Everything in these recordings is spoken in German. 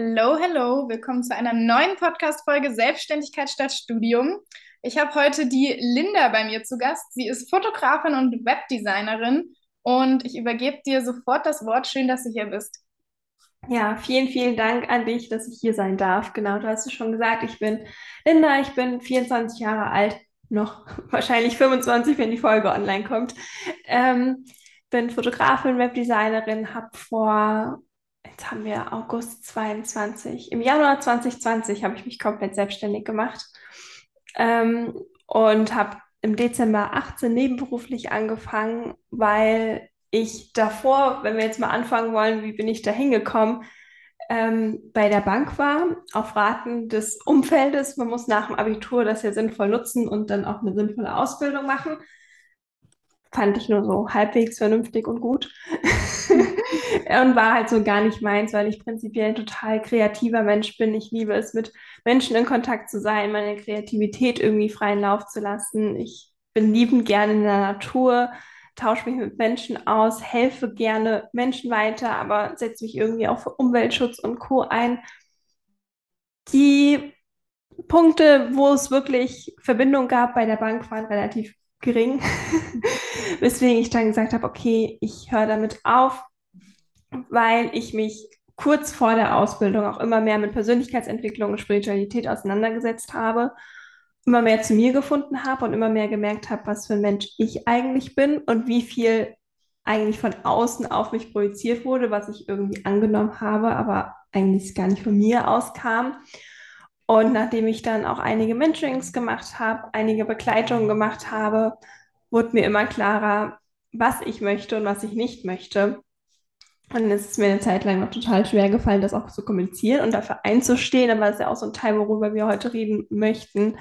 Hello, hello, willkommen zu einer neuen Podcast-Folge Selbstständigkeit statt Studium. Ich habe heute die Linda bei mir zu Gast. Sie ist Fotografin und Webdesignerin und ich übergebe dir sofort das Wort. Schön, dass du hier bist. Ja, vielen, vielen Dank an dich, dass ich hier sein darf. Genau, du hast es schon gesagt, ich bin Linda, ich bin 24 Jahre alt, noch wahrscheinlich 25, wenn die Folge online kommt. Ähm, bin Fotografin, Webdesignerin, habe vor, jetzt haben wir August 22, im Januar 2020 habe ich mich komplett selbstständig gemacht ähm, und habe im Dezember 18 nebenberuflich angefangen, weil ich davor, wenn wir jetzt mal anfangen wollen, wie bin ich da hingekommen, ähm, bei der Bank war, auf Raten des Umfeldes. Man muss nach dem Abitur das ja sinnvoll nutzen und dann auch eine sinnvolle Ausbildung machen. Fand ich nur so halbwegs vernünftig und gut. und war halt so gar nicht meins, weil ich prinzipiell ein total kreativer Mensch bin. Ich liebe es, mit Menschen in Kontakt zu sein, meine Kreativität irgendwie freien Lauf zu lassen. Ich bin liebend gerne in der Natur tausche mich mit Menschen aus, helfe gerne Menschen weiter, aber setze mich irgendwie auch für Umweltschutz und Co. ein. Die Punkte, wo es wirklich Verbindung gab bei der Bank, waren relativ gering, weswegen ich dann gesagt habe, okay, ich höre damit auf, weil ich mich kurz vor der Ausbildung auch immer mehr mit Persönlichkeitsentwicklung und Spiritualität auseinandergesetzt habe immer mehr zu mir gefunden habe und immer mehr gemerkt habe, was für ein Mensch ich eigentlich bin und wie viel eigentlich von außen auf mich projiziert wurde, was ich irgendwie angenommen habe, aber eigentlich gar nicht von mir auskam. Und nachdem ich dann auch einige Mentorings gemacht habe, einige Begleitungen gemacht habe, wurde mir immer klarer, was ich möchte und was ich nicht möchte. Und es ist mir eine Zeit lang noch total schwer gefallen, das auch zu kommunizieren und dafür einzustehen. Aber das ist ja auch so ein Teil, worüber wir heute reden möchten,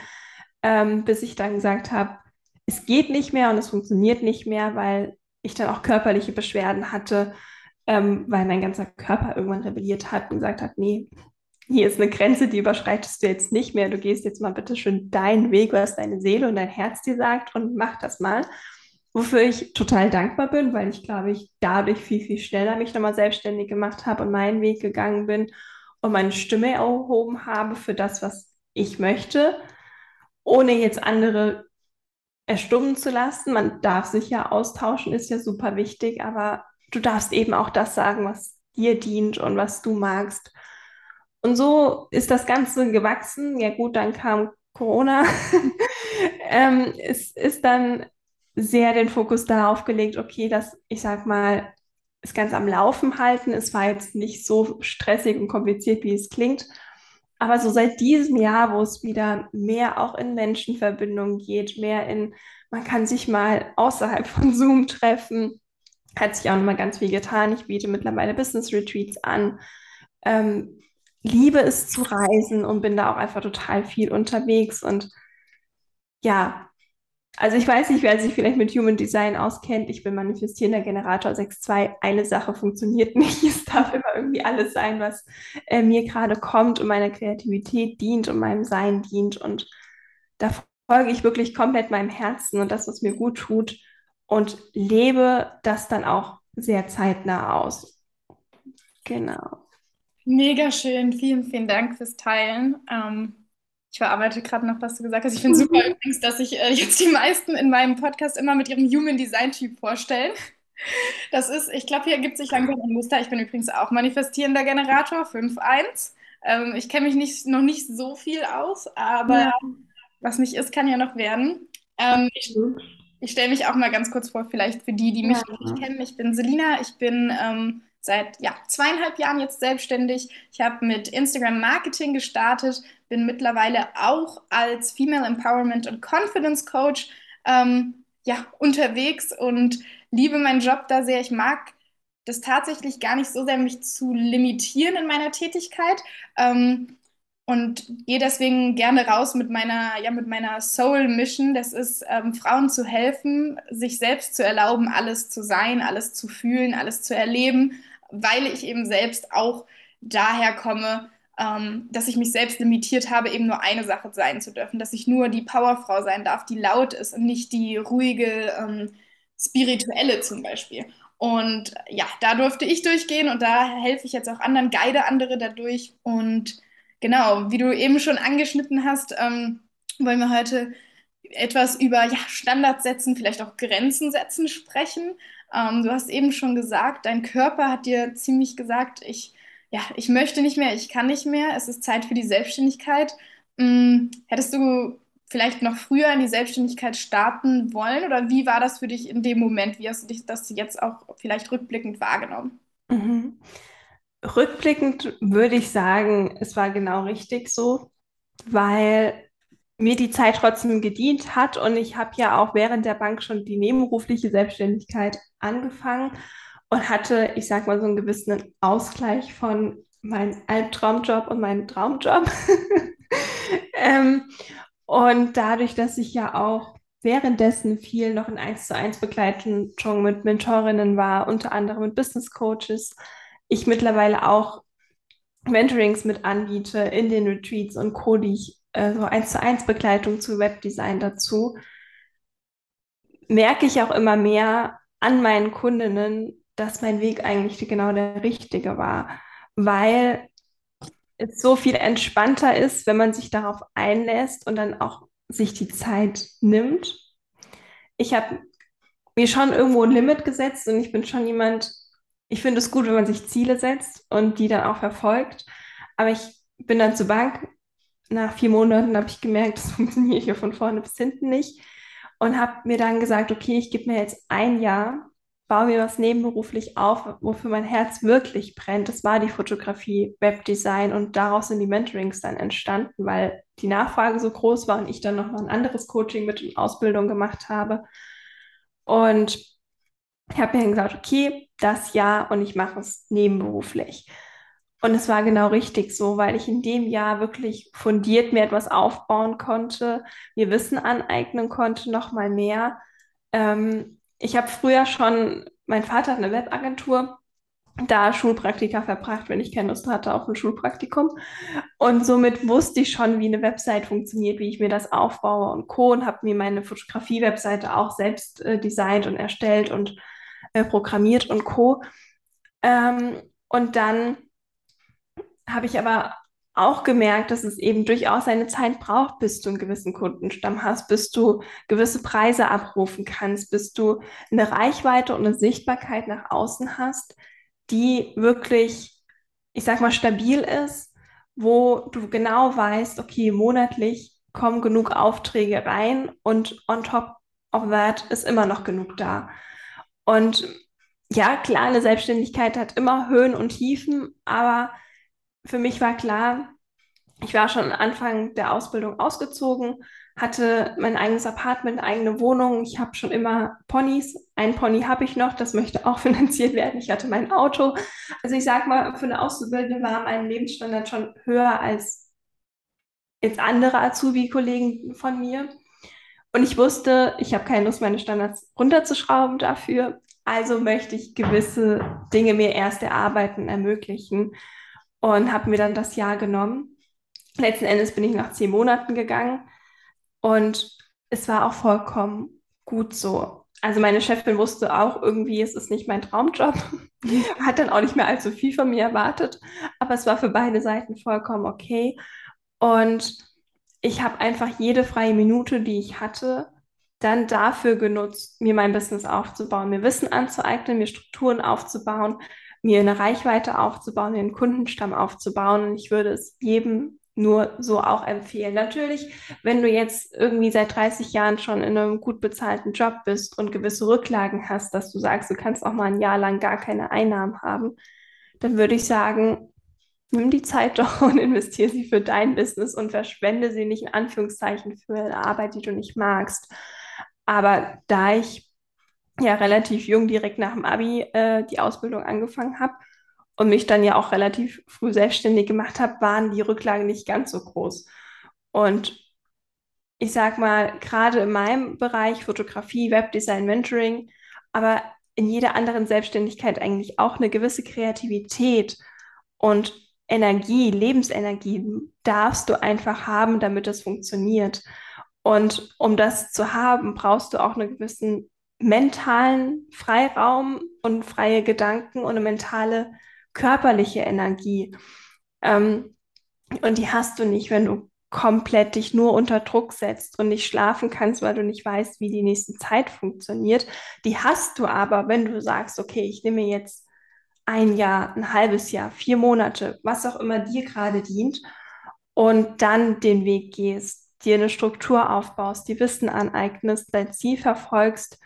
ähm, bis ich dann gesagt habe, es geht nicht mehr und es funktioniert nicht mehr, weil ich dann auch körperliche Beschwerden hatte, ähm, weil mein ganzer Körper irgendwann rebelliert hat und gesagt hat, nee, hier ist eine Grenze, die überschreitest du jetzt nicht mehr. Du gehst jetzt mal bitte schön deinen Weg, was deine Seele und dein Herz dir sagt und mach das mal. Wofür ich total dankbar bin, weil ich glaube, ich dadurch viel, viel schneller mich nochmal selbstständig gemacht habe und meinen Weg gegangen bin und meine Stimme erhoben habe für das, was ich möchte ohne jetzt andere erstummen zu lassen. Man darf sich ja austauschen, ist ja super wichtig, aber du darfst eben auch das sagen, was dir dient und was du magst. Und so ist das Ganze gewachsen. Ja gut, dann kam Corona. ähm, es ist dann sehr den Fokus darauf gelegt, okay, dass ich sag mal, es ganz am Laufen halten. Es war jetzt nicht so stressig und kompliziert, wie es klingt. Aber so seit diesem Jahr, wo es wieder mehr auch in Menschenverbindung geht, mehr in, man kann sich mal außerhalb von Zoom treffen, hat sich auch nochmal ganz viel getan. Ich biete mittlerweile Business Retreats an. Ähm, liebe es zu reisen und bin da auch einfach total viel unterwegs. Und ja, also ich weiß nicht, wer sich vielleicht mit Human Design auskennt. Ich bin manifestierender Generator 6.2. Eine Sache funktioniert nicht. Es darf immer irgendwie alles sein, was äh, mir gerade kommt und meiner Kreativität dient und meinem Sein dient. Und da folge ich wirklich komplett meinem Herzen und das, was mir gut tut und lebe das dann auch sehr zeitnah aus. Genau. Mega schön. Vielen, vielen Dank fürs Teilen. Ähm ich verarbeite gerade noch, was du gesagt hast. Ich finde super übrigens, dass sich äh, jetzt die meisten in meinem Podcast immer mit ihrem Human Design Typ vorstellen. Das ist, ich glaube, hier ergibt sich langsam ein Muster. Ich bin übrigens auch manifestierender Generator 5.1. Ähm, ich kenne mich nicht, noch nicht so viel aus, aber ja. was nicht ist, kann ja noch werden. Ähm, ich, ich stelle mich auch mal ganz kurz vor, vielleicht für die, die mich ja. nicht kennen. Ich bin Selina, ich bin ähm, seit ja, zweieinhalb Jahren jetzt selbstständig. Ich habe mit Instagram Marketing gestartet, bin mittlerweile auch als Female Empowerment und Confidence Coach ähm, ja, unterwegs und liebe meinen Job da sehr. Ich mag das tatsächlich gar nicht so sehr, mich zu limitieren in meiner Tätigkeit. Ähm, und gehe deswegen gerne raus mit meiner, ja, mit meiner Soul Mission. Das ist, ähm, Frauen zu helfen, sich selbst zu erlauben, alles zu sein, alles zu fühlen, alles zu erleben, weil ich eben selbst auch daher komme, ähm, dass ich mich selbst limitiert habe, eben nur eine Sache sein zu dürfen, dass ich nur die Powerfrau sein darf, die laut ist und nicht die ruhige, ähm, spirituelle zum Beispiel. Und ja, da durfte ich durchgehen und da helfe ich jetzt auch anderen, guide andere dadurch. Und genau, wie du eben schon angeschnitten hast, ähm, wollen wir heute etwas über ja, Standards setzen, vielleicht auch Grenzen setzen sprechen. Ähm, du hast eben schon gesagt, dein Körper hat dir ziemlich gesagt, ich, ja, ich möchte nicht mehr, ich kann nicht mehr, es ist Zeit für die Selbstständigkeit. Hm, hättest du vielleicht noch früher in die Selbstständigkeit starten wollen oder wie war das für dich in dem Moment? Wie hast du dich das jetzt auch vielleicht rückblickend wahrgenommen? Mhm. Rückblickend würde ich sagen, es war genau richtig so, weil mir die Zeit trotzdem gedient hat und ich habe ja auch während der Bank schon die nebenberufliche Selbstständigkeit angefangen und hatte, ich sag mal, so einen gewissen Ausgleich von meinem Albtraumjob und meinem Traumjob. ähm, und dadurch, dass ich ja auch währenddessen viel noch in 1 zu 1 Begleitung mit Mentorinnen war, unter anderem mit Business Coaches, ich mittlerweile auch Mentorings mit anbiete in den Retreats und Co., die ich äh, so eins zu eins Begleitung zu Webdesign dazu, merke ich auch immer mehr an meinen Kundinnen, dass mein Weg eigentlich genau der richtige war, weil es so viel entspannter ist, wenn man sich darauf einlässt und dann auch sich die Zeit nimmt. Ich habe mir schon irgendwo ein Limit gesetzt und ich bin schon jemand, ich finde es gut, wenn man sich Ziele setzt und die dann auch verfolgt. Aber ich bin dann zur Bank nach vier Monaten habe ich gemerkt, das funktioniert hier von vorne bis hinten nicht. Und habe mir dann gesagt, okay, ich gebe mir jetzt ein Jahr, baue mir was nebenberuflich auf, wofür mein Herz wirklich brennt. Das war die Fotografie, Webdesign und daraus sind die Mentorings dann entstanden, weil die Nachfrage so groß war und ich dann nochmal ein anderes Coaching mit in Ausbildung gemacht habe. Und ich habe mir dann gesagt, okay, das Jahr und ich mache es nebenberuflich. Und es war genau richtig so, weil ich in dem Jahr wirklich fundiert mir etwas aufbauen konnte, mir Wissen aneignen konnte, noch mal mehr. Ähm, ich habe früher schon, mein Vater hat eine Webagentur, da Schulpraktika verbracht, wenn ich keine Lust hatte auf ein Schulpraktikum. Und somit wusste ich schon, wie eine Website funktioniert, wie ich mir das aufbaue und Co. Und habe mir meine Fotografie-Webseite auch selbst äh, designt und erstellt und äh, programmiert und Co. Ähm, und dann habe ich aber auch gemerkt, dass es eben durchaus eine Zeit braucht, bis du einen gewissen Kundenstamm hast, bis du gewisse Preise abrufen kannst, bis du eine Reichweite und eine Sichtbarkeit nach außen hast, die wirklich, ich sag mal, stabil ist, wo du genau weißt, okay, monatlich kommen genug Aufträge rein und on top of that ist immer noch genug da. Und ja, klar, eine Selbstständigkeit hat immer Höhen und Tiefen, aber für mich war klar, ich war schon Anfang der Ausbildung ausgezogen, hatte mein eigenes Apartment, eigene Wohnung. Ich habe schon immer Ponys. Ein Pony habe ich noch, das möchte auch finanziert werden. Ich hatte mein Auto. Also ich sage mal, für eine Auszubildende war mein Lebensstandard schon höher als jetzt andere Azubi-Kollegen von mir. Und ich wusste, ich habe keine Lust, meine Standards runterzuschrauben dafür. Also möchte ich gewisse Dinge mir erst erarbeiten, ermöglichen und habe mir dann das Jahr genommen. Letzten Endes bin ich nach zehn Monaten gegangen und es war auch vollkommen gut so. Also meine Chefin wusste auch irgendwie, es ist nicht mein Traumjob, hat dann auch nicht mehr allzu viel von mir erwartet, aber es war für beide Seiten vollkommen okay. Und ich habe einfach jede freie Minute, die ich hatte, dann dafür genutzt, mir mein Business aufzubauen, mir Wissen anzueignen, mir Strukturen aufzubauen, mir eine Reichweite aufzubauen, mir einen Kundenstamm aufzubauen. Und ich würde es jedem nur so auch empfehlen. Natürlich, wenn du jetzt irgendwie seit 30 Jahren schon in einem gut bezahlten Job bist und gewisse Rücklagen hast, dass du sagst, du kannst auch mal ein Jahr lang gar keine Einnahmen haben, dann würde ich sagen, nimm die Zeit doch und investiere sie für dein Business und verschwende sie nicht in Anführungszeichen für eine Arbeit, die du nicht magst. Aber da ich ja relativ jung direkt nach dem Abi äh, die Ausbildung angefangen habe und mich dann ja auch relativ früh selbstständig gemacht habe, waren die Rücklagen nicht ganz so groß. Und ich sag mal, gerade in meinem Bereich Fotografie, Webdesign, Mentoring, aber in jeder anderen Selbstständigkeit eigentlich auch eine gewisse Kreativität und Energie, Lebensenergie darfst du einfach haben, damit es funktioniert. Und um das zu haben, brauchst du auch einen gewissen mentalen Freiraum und freie Gedanken und eine mentale körperliche Energie. Ähm, und die hast du nicht, wenn du komplett dich nur unter Druck setzt und nicht schlafen kannst, weil du nicht weißt, wie die nächste Zeit funktioniert. Die hast du aber, wenn du sagst, okay, ich nehme jetzt ein Jahr, ein halbes Jahr, vier Monate, was auch immer dir gerade dient und dann den Weg gehst, dir eine Struktur aufbaust, dir Wissen aneignest, dein Ziel verfolgst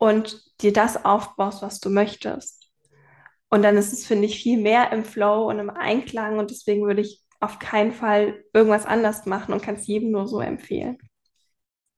und dir das aufbaust, was du möchtest. Und dann ist es, finde ich, viel mehr im Flow und im Einklang und deswegen würde ich auf keinen Fall irgendwas anders machen und kann es jedem nur so empfehlen.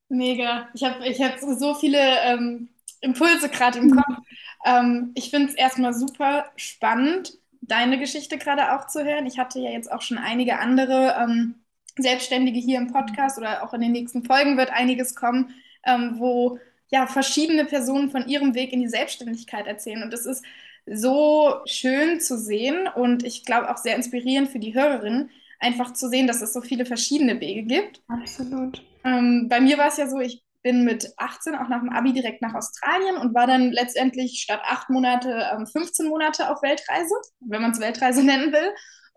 Mega. Ich habe ich hab so viele ähm, Impulse gerade im Kopf. Ähm, ich finde es erstmal super spannend, deine Geschichte gerade auch zu hören. Ich hatte ja jetzt auch schon einige andere ähm, Selbstständige hier im Podcast oder auch in den nächsten Folgen wird einiges kommen, ähm, wo ja verschiedene Personen von ihrem Weg in die Selbstständigkeit erzählen. Und es ist so schön zu sehen und ich glaube auch sehr inspirierend für die Hörerinnen, einfach zu sehen, dass es so viele verschiedene Wege gibt. Absolut. Ähm, bei mir war es ja so, ich bin mit 18 auch nach dem Abi direkt nach Australien und war dann letztendlich statt acht Monate ähm, 15 Monate auf Weltreise, wenn man es Weltreise nennen will.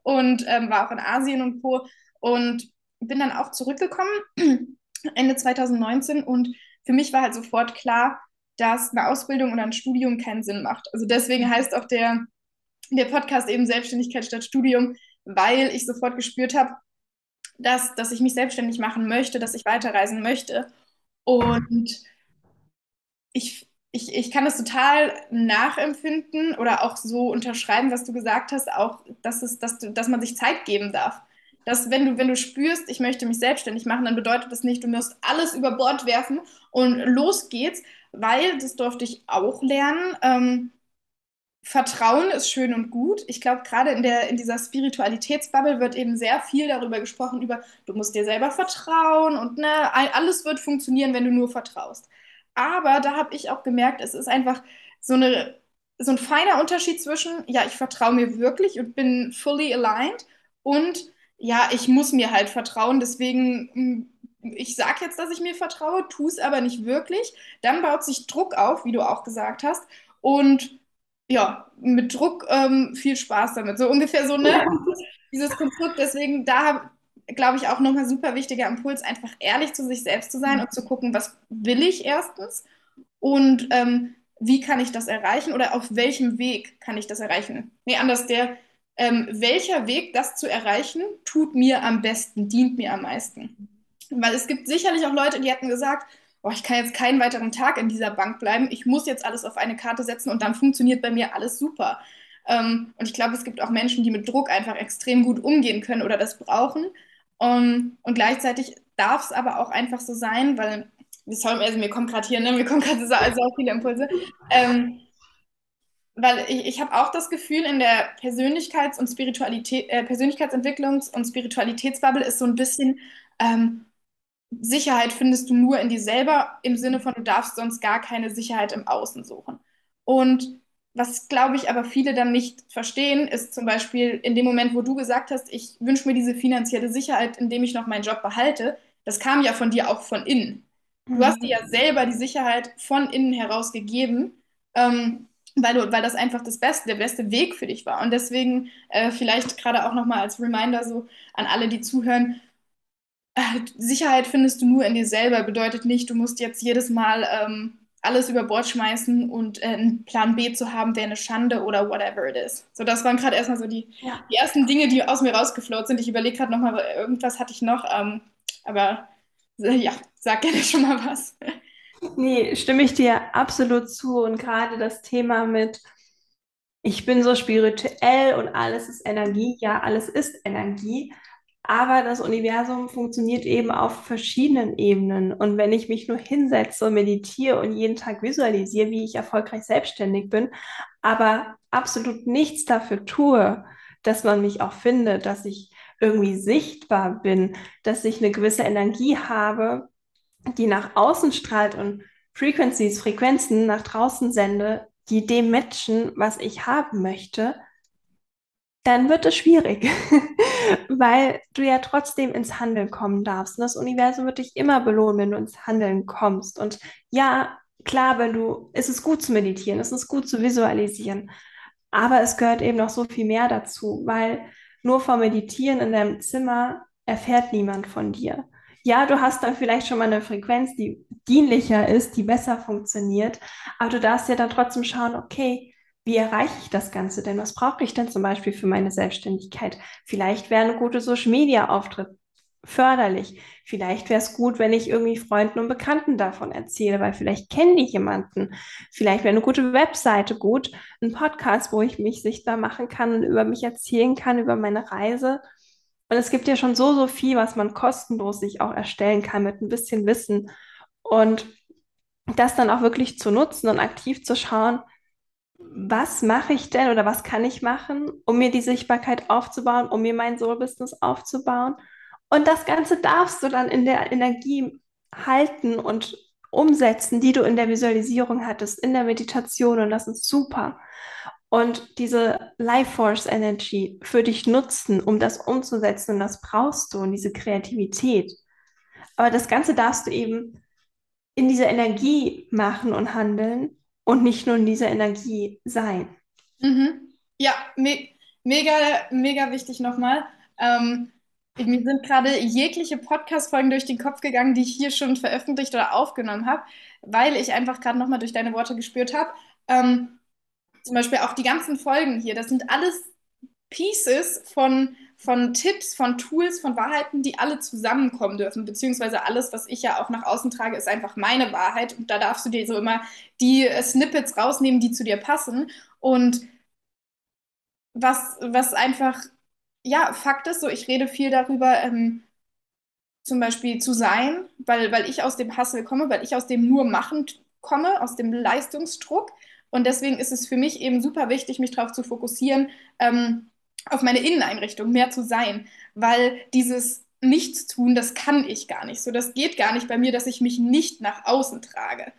Und ähm, war auch in Asien und Co. Und bin dann auch zurückgekommen Ende 2019 und für mich war halt sofort klar, dass eine Ausbildung oder ein Studium keinen Sinn macht. Also deswegen heißt auch der, der Podcast eben Selbstständigkeit statt Studium, weil ich sofort gespürt habe, dass, dass ich mich selbstständig machen möchte, dass ich weiterreisen möchte. Und ich, ich, ich kann das total nachempfinden oder auch so unterschreiben, was du gesagt hast, auch, dass, es, dass, du, dass man sich Zeit geben darf. Dass wenn du, wenn du spürst, ich möchte mich selbstständig machen, dann bedeutet das nicht, du musst alles über Bord werfen und los geht's, weil, das durfte ich auch lernen, ähm, Vertrauen ist schön und gut. Ich glaube, gerade in, in dieser Spiritualitätsbubble wird eben sehr viel darüber gesprochen, über du musst dir selber vertrauen und ne, alles wird funktionieren, wenn du nur vertraust. Aber da habe ich auch gemerkt, es ist einfach so, eine, so ein feiner Unterschied zwischen, ja, ich vertraue mir wirklich und bin fully aligned und ja, ich muss mir halt vertrauen, deswegen hm, ich sage jetzt, dass ich mir vertraue, tue es aber nicht wirklich. Dann baut sich Druck auf, wie du auch gesagt hast. Und ja, mit Druck ähm, viel Spaß damit. So ungefähr so, ne? Ja. Dieses Konstrukt. Deswegen, da glaube ich, auch nochmal super wichtiger Impuls, einfach ehrlich zu sich selbst zu sein und zu gucken, was will ich erstens und ähm, wie kann ich das erreichen oder auf welchem Weg kann ich das erreichen. Nee, anders, der, ähm, welcher Weg, das zu erreichen, tut mir am besten, dient mir am meisten. Weil es gibt sicherlich auch Leute, die hätten gesagt, oh, ich kann jetzt keinen weiteren Tag in dieser Bank bleiben, ich muss jetzt alles auf eine Karte setzen und dann funktioniert bei mir alles super. Ähm, und ich glaube, es gibt auch Menschen, die mit Druck einfach extrem gut umgehen können oder das brauchen. Um, und gleichzeitig darf es aber auch einfach so sein, weil, sorry, also mir kommt gerade hier, ne, mir kommen gerade so, so viele Impulse. Ähm, weil ich, ich habe auch das Gefühl, in der Persönlichkeits- und Spiritualität, äh, Persönlichkeitsentwicklungs- und Spiritualitätsbubble ist so ein bisschen, ähm, Sicherheit findest du nur in dir selber, im Sinne von, du darfst sonst gar keine Sicherheit im Außen suchen. Und was, glaube ich, aber viele dann nicht verstehen, ist zum Beispiel in dem Moment, wo du gesagt hast, ich wünsche mir diese finanzielle Sicherheit, indem ich noch meinen Job behalte, das kam ja von dir auch von innen. Du hast dir ja selber die Sicherheit von innen heraus gegeben, ähm, weil, du, weil das einfach das Beste, der beste Weg für dich war. Und deswegen äh, vielleicht gerade auch nochmal als Reminder so an alle, die zuhören, Sicherheit findest du nur in dir selber. Bedeutet nicht, du musst jetzt jedes Mal ähm, alles über Bord schmeißen und äh, einen Plan B zu haben, wäre eine Schande oder whatever it is. So, das waren gerade erstmal so die, ja. die ersten Dinge, die aus mir rausgefloat sind. Ich überlege gerade nochmal, irgendwas hatte ich noch, ähm, aber äh, ja, sag gerne schon mal was. Nee, stimme ich dir absolut zu. Und gerade das Thema mit, ich bin so spirituell und alles ist Energie. Ja, alles ist Energie. Aber das Universum funktioniert eben auf verschiedenen Ebenen. Und wenn ich mich nur hinsetze und meditiere und jeden Tag visualisiere, wie ich erfolgreich selbstständig bin, aber absolut nichts dafür tue, dass man mich auch findet, dass ich irgendwie sichtbar bin, dass ich eine gewisse Energie habe, die nach außen strahlt und Frequencies, Frequenzen nach draußen sende, die dem matchen, was ich haben möchte, dann wird es schwierig, weil du ja trotzdem ins Handeln kommen darfst. Und das Universum wird dich immer belohnen, wenn du ins Handeln kommst. Und ja, klar, wenn du, es ist gut zu meditieren, es ist gut zu visualisieren, aber es gehört eben noch so viel mehr dazu, weil nur vom Meditieren in deinem Zimmer erfährt niemand von dir. Ja, du hast dann vielleicht schon mal eine Frequenz, die dienlicher ist, die besser funktioniert, aber du darfst ja dann trotzdem schauen, okay, wie erreiche ich das Ganze denn? Was brauche ich denn zum Beispiel für meine Selbstständigkeit? Vielleicht wäre ein guter Social Media Auftritt förderlich. Vielleicht wäre es gut, wenn ich irgendwie Freunden und Bekannten davon erzähle, weil vielleicht kennen die jemanden. Vielleicht wäre eine gute Webseite gut, ein Podcast, wo ich mich sichtbar machen kann und über mich erzählen kann, über meine Reise. Und es gibt ja schon so, so viel, was man kostenlos sich auch erstellen kann mit ein bisschen Wissen. Und das dann auch wirklich zu nutzen und aktiv zu schauen, was mache ich denn oder was kann ich machen, um mir die Sichtbarkeit aufzubauen, um mir mein Soul-Business aufzubauen und das Ganze darfst du dann in der Energie halten und umsetzen, die du in der Visualisierung hattest, in der Meditation. Und das ist super. Und diese Life Force Energy für dich nutzen, um das umzusetzen. Und das brauchst du und diese Kreativität. Aber das Ganze darfst du eben in dieser Energie machen und handeln und nicht nur in dieser Energie sein. Mhm. Ja, me mega, mega wichtig nochmal. Ähm, mir sind gerade jegliche Podcast-Folgen durch den Kopf gegangen, die ich hier schon veröffentlicht oder aufgenommen habe, weil ich einfach gerade nochmal durch deine Worte gespürt habe. Ähm, zum Beispiel auch die ganzen Folgen hier, das sind alles Pieces von, von Tipps, von Tools, von Wahrheiten, die alle zusammenkommen dürfen, beziehungsweise alles, was ich ja auch nach außen trage, ist einfach meine Wahrheit. Und da darfst du dir so immer die Snippets rausnehmen, die zu dir passen. Und was, was einfach ja, Fakt ist so, ich rede viel darüber, ähm, zum Beispiel zu sein, weil, weil ich aus dem Hustle komme, weil ich aus dem nur Machen komme, aus dem Leistungsdruck. Und deswegen ist es für mich eben super wichtig, mich darauf zu fokussieren, ähm, auf meine Inneneinrichtung mehr zu sein, weil dieses Nichtstun, das kann ich gar nicht so. Das geht gar nicht bei mir, dass ich mich nicht nach außen trage.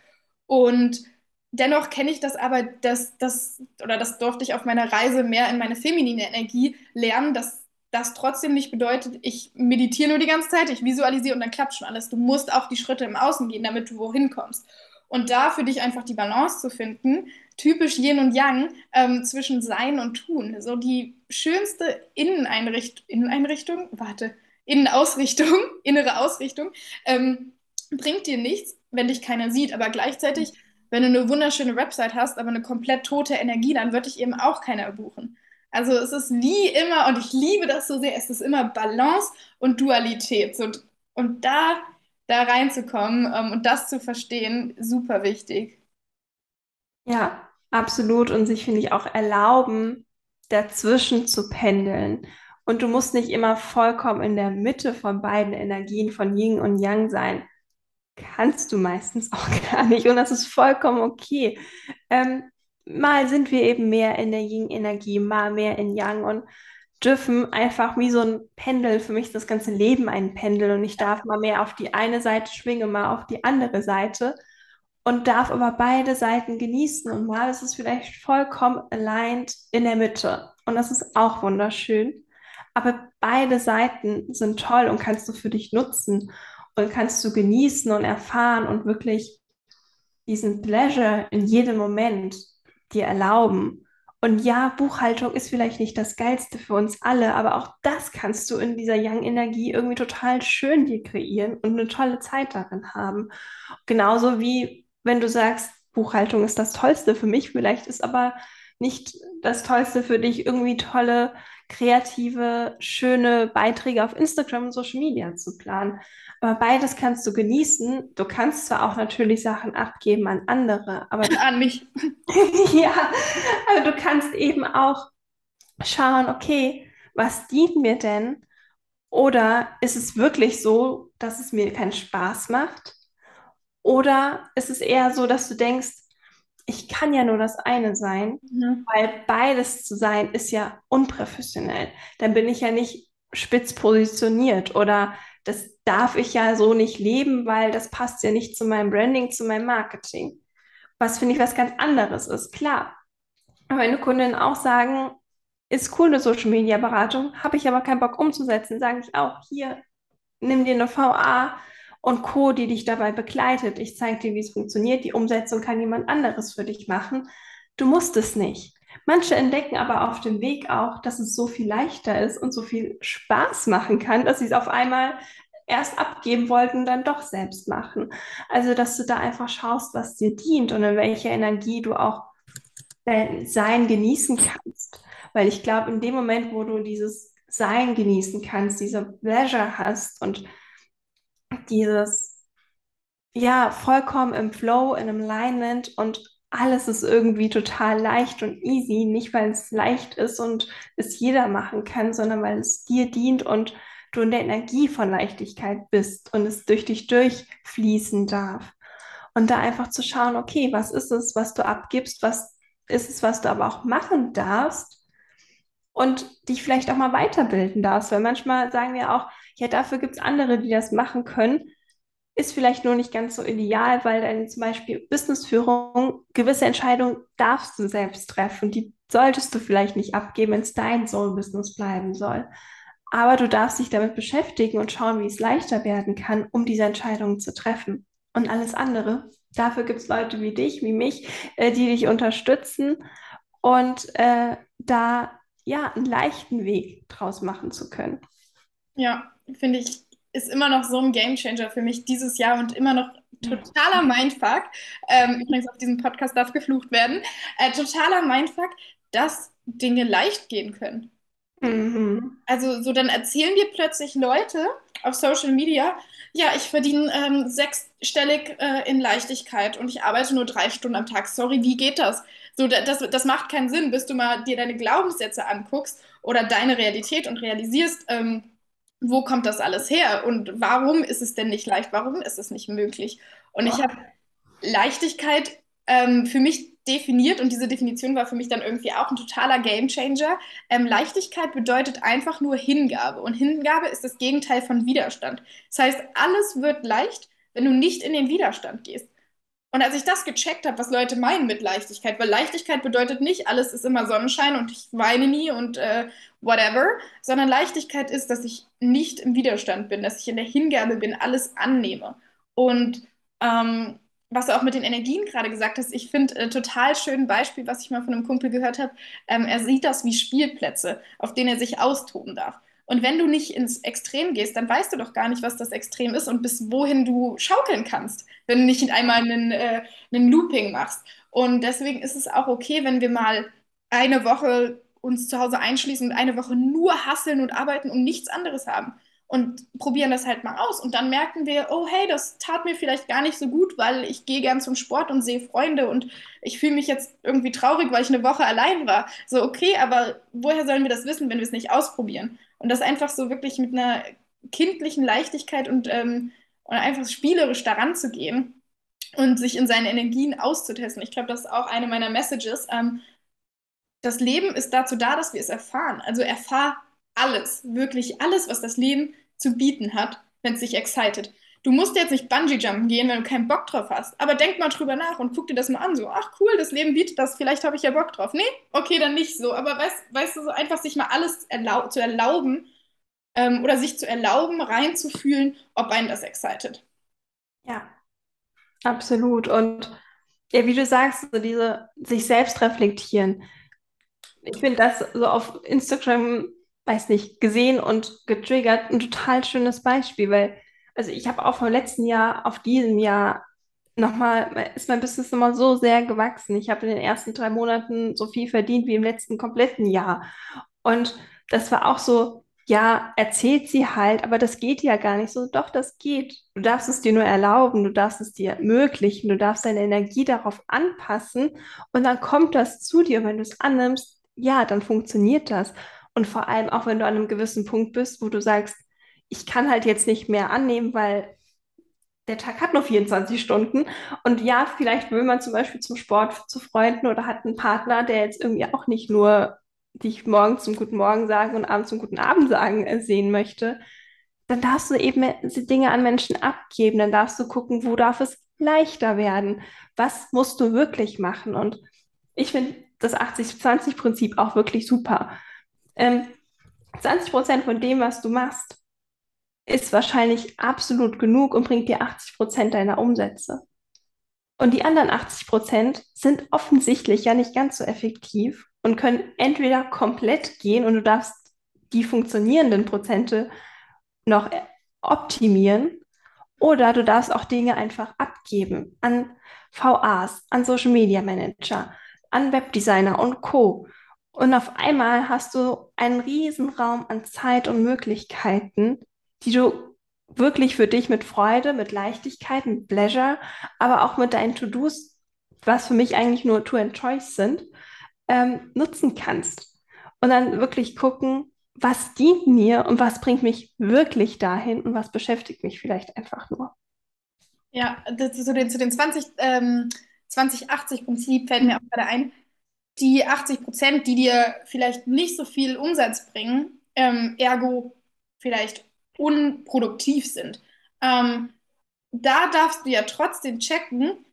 Und dennoch kenne ich das aber, dass das, oder das durfte ich auf meiner Reise mehr in meine feminine Energie lernen, dass das trotzdem nicht bedeutet, ich meditiere nur die ganze Zeit, ich visualisiere und dann klappt schon alles. Du musst auch die Schritte im Außen gehen, damit du wohin kommst. Und da für dich einfach die Balance zu finden, typisch Yin und Yang, ähm, zwischen Sein und Tun. So die schönste Inneneinricht Inneneinrichtung, warte, Innenausrichtung, innere Ausrichtung, ähm, bringt dir nichts, wenn dich keiner sieht. Aber gleichzeitig wenn du eine wunderschöne Website hast, aber eine komplett tote Energie, dann wird dich eben auch keiner buchen. Also es ist wie immer, und ich liebe das so sehr, es ist immer Balance und Dualität. So, und da, da reinzukommen ähm, und das zu verstehen, super wichtig. Ja, absolut. Und sich, finde ich, auch erlauben, dazwischen zu pendeln. Und du musst nicht immer vollkommen in der Mitte von beiden Energien, von Yin und Yang sein kannst du meistens auch gar nicht und das ist vollkommen okay. Ähm, mal sind wir eben mehr in der Yin-Energie, mal mehr in Yang und dürfen einfach wie so ein Pendel, für mich ist das ganze Leben ein Pendel und ich darf mal mehr auf die eine Seite schwingen, mal auf die andere Seite und darf aber beide Seiten genießen und mal ist es vielleicht vollkommen aligned in der Mitte und das ist auch wunderschön. Aber beide Seiten sind toll und kannst du für dich nutzen und kannst du genießen und erfahren und wirklich diesen Pleasure in jedem Moment dir erlauben. Und ja, Buchhaltung ist vielleicht nicht das Geilste für uns alle, aber auch das kannst du in dieser Young-Energie irgendwie total schön dir kreieren und eine tolle Zeit darin haben. Genauso wie wenn du sagst, Buchhaltung ist das Tollste für mich, vielleicht ist aber nicht das Tollste für dich, irgendwie tolle, kreative, schöne Beiträge auf Instagram und Social Media zu planen. Aber beides kannst du genießen. Du kannst zwar auch natürlich Sachen abgeben an andere, aber an mich. ja, aber du kannst eben auch schauen, okay, was dient mir denn? Oder ist es wirklich so, dass es mir keinen Spaß macht? Oder ist es eher so, dass du denkst, ich kann ja nur das eine sein, mhm. weil beides zu sein ist ja unprofessionell. Dann bin ich ja nicht spitz positioniert oder das darf ich ja so nicht leben, weil das passt ja nicht zu meinem Branding, zu meinem Marketing. Was finde ich was ganz anderes ist, klar. Aber wenn Kunden auch sagen, ist cool eine Social Media Beratung, habe ich aber keinen Bock umzusetzen, sage ich auch, hier, nimm dir eine VA und Co., die dich dabei begleitet. Ich zeige dir, wie es funktioniert. Die Umsetzung kann jemand anderes für dich machen. Du musst es nicht. Manche entdecken aber auf dem Weg auch, dass es so viel leichter ist und so viel Spaß machen kann, dass sie es auf einmal erst abgeben wollten dann doch selbst machen. Also, dass du da einfach schaust, was dir dient und in welcher Energie du auch dein Sein genießen kannst. Weil ich glaube, in dem Moment, wo du dieses Sein genießen kannst, diese Pleasure hast und dieses, ja, vollkommen im Flow, in Alignment und alles ist irgendwie total leicht und easy, nicht weil es leicht ist und es jeder machen kann, sondern weil es dir dient und du in der Energie von Leichtigkeit bist und es durch dich durchfließen darf. Und da einfach zu schauen, okay, was ist es, was du abgibst, was ist es, was du aber auch machen darfst und dich vielleicht auch mal weiterbilden darfst, weil manchmal sagen wir auch, ja, dafür gibt es andere, die das machen können, ist vielleicht nur nicht ganz so ideal, weil dann zum Beispiel Businessführung, gewisse Entscheidungen darfst du selbst treffen. Die solltest du vielleicht nicht abgeben, wenn es dein Soul-Business bleiben soll. Aber du darfst dich damit beschäftigen und schauen, wie es leichter werden kann, um diese Entscheidungen zu treffen. Und alles andere, dafür gibt es Leute wie dich, wie mich, äh, die dich unterstützen und äh, da ja einen leichten Weg draus machen zu können. Ja, finde ich, ist immer noch so ein Gamechanger für mich dieses Jahr und immer noch totaler Mindfuck. Ähm, übrigens auf diesem Podcast darf geflucht werden. Äh, totaler Mindfuck, dass Dinge leicht gehen können. Mhm. Also so dann erzählen dir plötzlich Leute auf Social Media, ja, ich verdiene ähm, sechsstellig äh, in Leichtigkeit und ich arbeite nur drei Stunden am Tag. Sorry, wie geht das? So, das, das macht keinen Sinn, bis du mal dir deine Glaubenssätze anguckst oder deine Realität und realisierst, ähm, wo kommt das alles her und warum ist es denn nicht leicht? Warum ist es nicht möglich? Und ich habe Leichtigkeit ähm, für mich definiert und diese Definition war für mich dann irgendwie auch ein totaler Gamechanger. Ähm, Leichtigkeit bedeutet einfach nur Hingabe und Hingabe ist das Gegenteil von Widerstand. Das heißt, alles wird leicht, wenn du nicht in den Widerstand gehst. Und als ich das gecheckt habe, was Leute meinen mit Leichtigkeit, weil Leichtigkeit bedeutet nicht, alles ist immer Sonnenschein und ich weine nie und äh, whatever, sondern Leichtigkeit ist, dass ich nicht im Widerstand bin, dass ich in der Hingabe bin, alles annehme. Und ähm, was du auch mit den Energien gerade gesagt hast, ich finde äh, total schön ein Beispiel, was ich mal von einem Kumpel gehört habe. Ähm, er sieht das wie Spielplätze, auf denen er sich austoben darf. Und wenn du nicht ins Extrem gehst, dann weißt du doch gar nicht, was das Extrem ist und bis wohin du schaukeln kannst, wenn du nicht einmal einen, äh, einen Looping machst. Und deswegen ist es auch okay, wenn wir mal eine Woche uns zu Hause einschließen und eine Woche nur hasseln und arbeiten und nichts anderes haben und probieren das halt mal aus. Und dann merken wir, oh hey, das tat mir vielleicht gar nicht so gut, weil ich gehe gern zum Sport und sehe Freunde und ich fühle mich jetzt irgendwie traurig, weil ich eine Woche allein war. So, okay, aber woher sollen wir das wissen, wenn wir es nicht ausprobieren? Und das einfach so wirklich mit einer kindlichen Leichtigkeit und, ähm, und einfach spielerisch daran zu gehen und sich in seinen Energien auszutesten. Ich glaube, das ist auch eine meiner Messages. Ähm, das Leben ist dazu da, dass wir es erfahren. Also erfahr alles, wirklich alles, was das Leben zu bieten hat, wenn es dich excited. Du musst jetzt nicht Bungee-Jumpen gehen, wenn du keinen Bock drauf hast. Aber denk mal drüber nach und guck dir das mal an. So, ach cool, das Leben bietet das, vielleicht habe ich ja Bock drauf. Nee, okay, dann nicht so. Aber weißt, weißt du, so einfach sich mal alles erlau zu erlauben ähm, oder sich zu erlauben, reinzufühlen, ob einen das excited. Ja, absolut. Und ja, wie du sagst, so diese sich selbst reflektieren. Ich finde das so auf Instagram weiß nicht, gesehen und getriggert. Ein total schönes Beispiel, weil, also ich habe auch vom letzten Jahr auf diesem Jahr nochmal, ist mein Business nochmal so sehr gewachsen. Ich habe in den ersten drei Monaten so viel verdient wie im letzten kompletten Jahr. Und das war auch so, ja, erzählt sie halt, aber das geht ja gar nicht so. Doch, das geht. Du darfst es dir nur erlauben, du darfst es dir ermöglichen, du darfst deine Energie darauf anpassen und dann kommt das zu dir. Und wenn du es annimmst, ja, dann funktioniert das. Und vor allem auch, wenn du an einem gewissen Punkt bist, wo du sagst, ich kann halt jetzt nicht mehr annehmen, weil der Tag hat nur 24 Stunden. Und ja, vielleicht will man zum Beispiel zum Sport zu Freunden oder hat einen Partner, der jetzt irgendwie auch nicht nur dich morgens zum guten Morgen sagen und abends zum guten Abend sagen äh, sehen möchte. Dann darfst du eben Dinge an Menschen abgeben. Dann darfst du gucken, wo darf es leichter werden? Was musst du wirklich machen? Und ich finde das 80-20-Prinzip auch wirklich super ähm, 20 Prozent von dem, was du machst, ist wahrscheinlich absolut genug und bringt dir 80 Prozent deiner Umsätze. Und die anderen 80 Prozent sind offensichtlich ja nicht ganz so effektiv und können entweder komplett gehen und du darfst die funktionierenden Prozente noch optimieren oder du darfst auch Dinge einfach abgeben an VAs, an Social Media Manager, an Webdesigner und Co. Und auf einmal hast du einen Raum an Zeit und Möglichkeiten, die du wirklich für dich mit Freude, mit Leichtigkeit, mit Pleasure, aber auch mit deinen To-Dos, was für mich eigentlich nur To and Choice sind, ähm, nutzen kannst. Und dann wirklich gucken, was dient mir und was bringt mich wirklich dahin und was beschäftigt mich vielleicht einfach nur. Ja, zu den, zu den 20, ähm, 20-80-Prinzip fällt mir auch gerade ein, die 80 Prozent, die dir vielleicht nicht so viel Umsatz bringen, ähm, ergo vielleicht unproduktiv sind. Ähm, da darfst du ja trotzdem checken,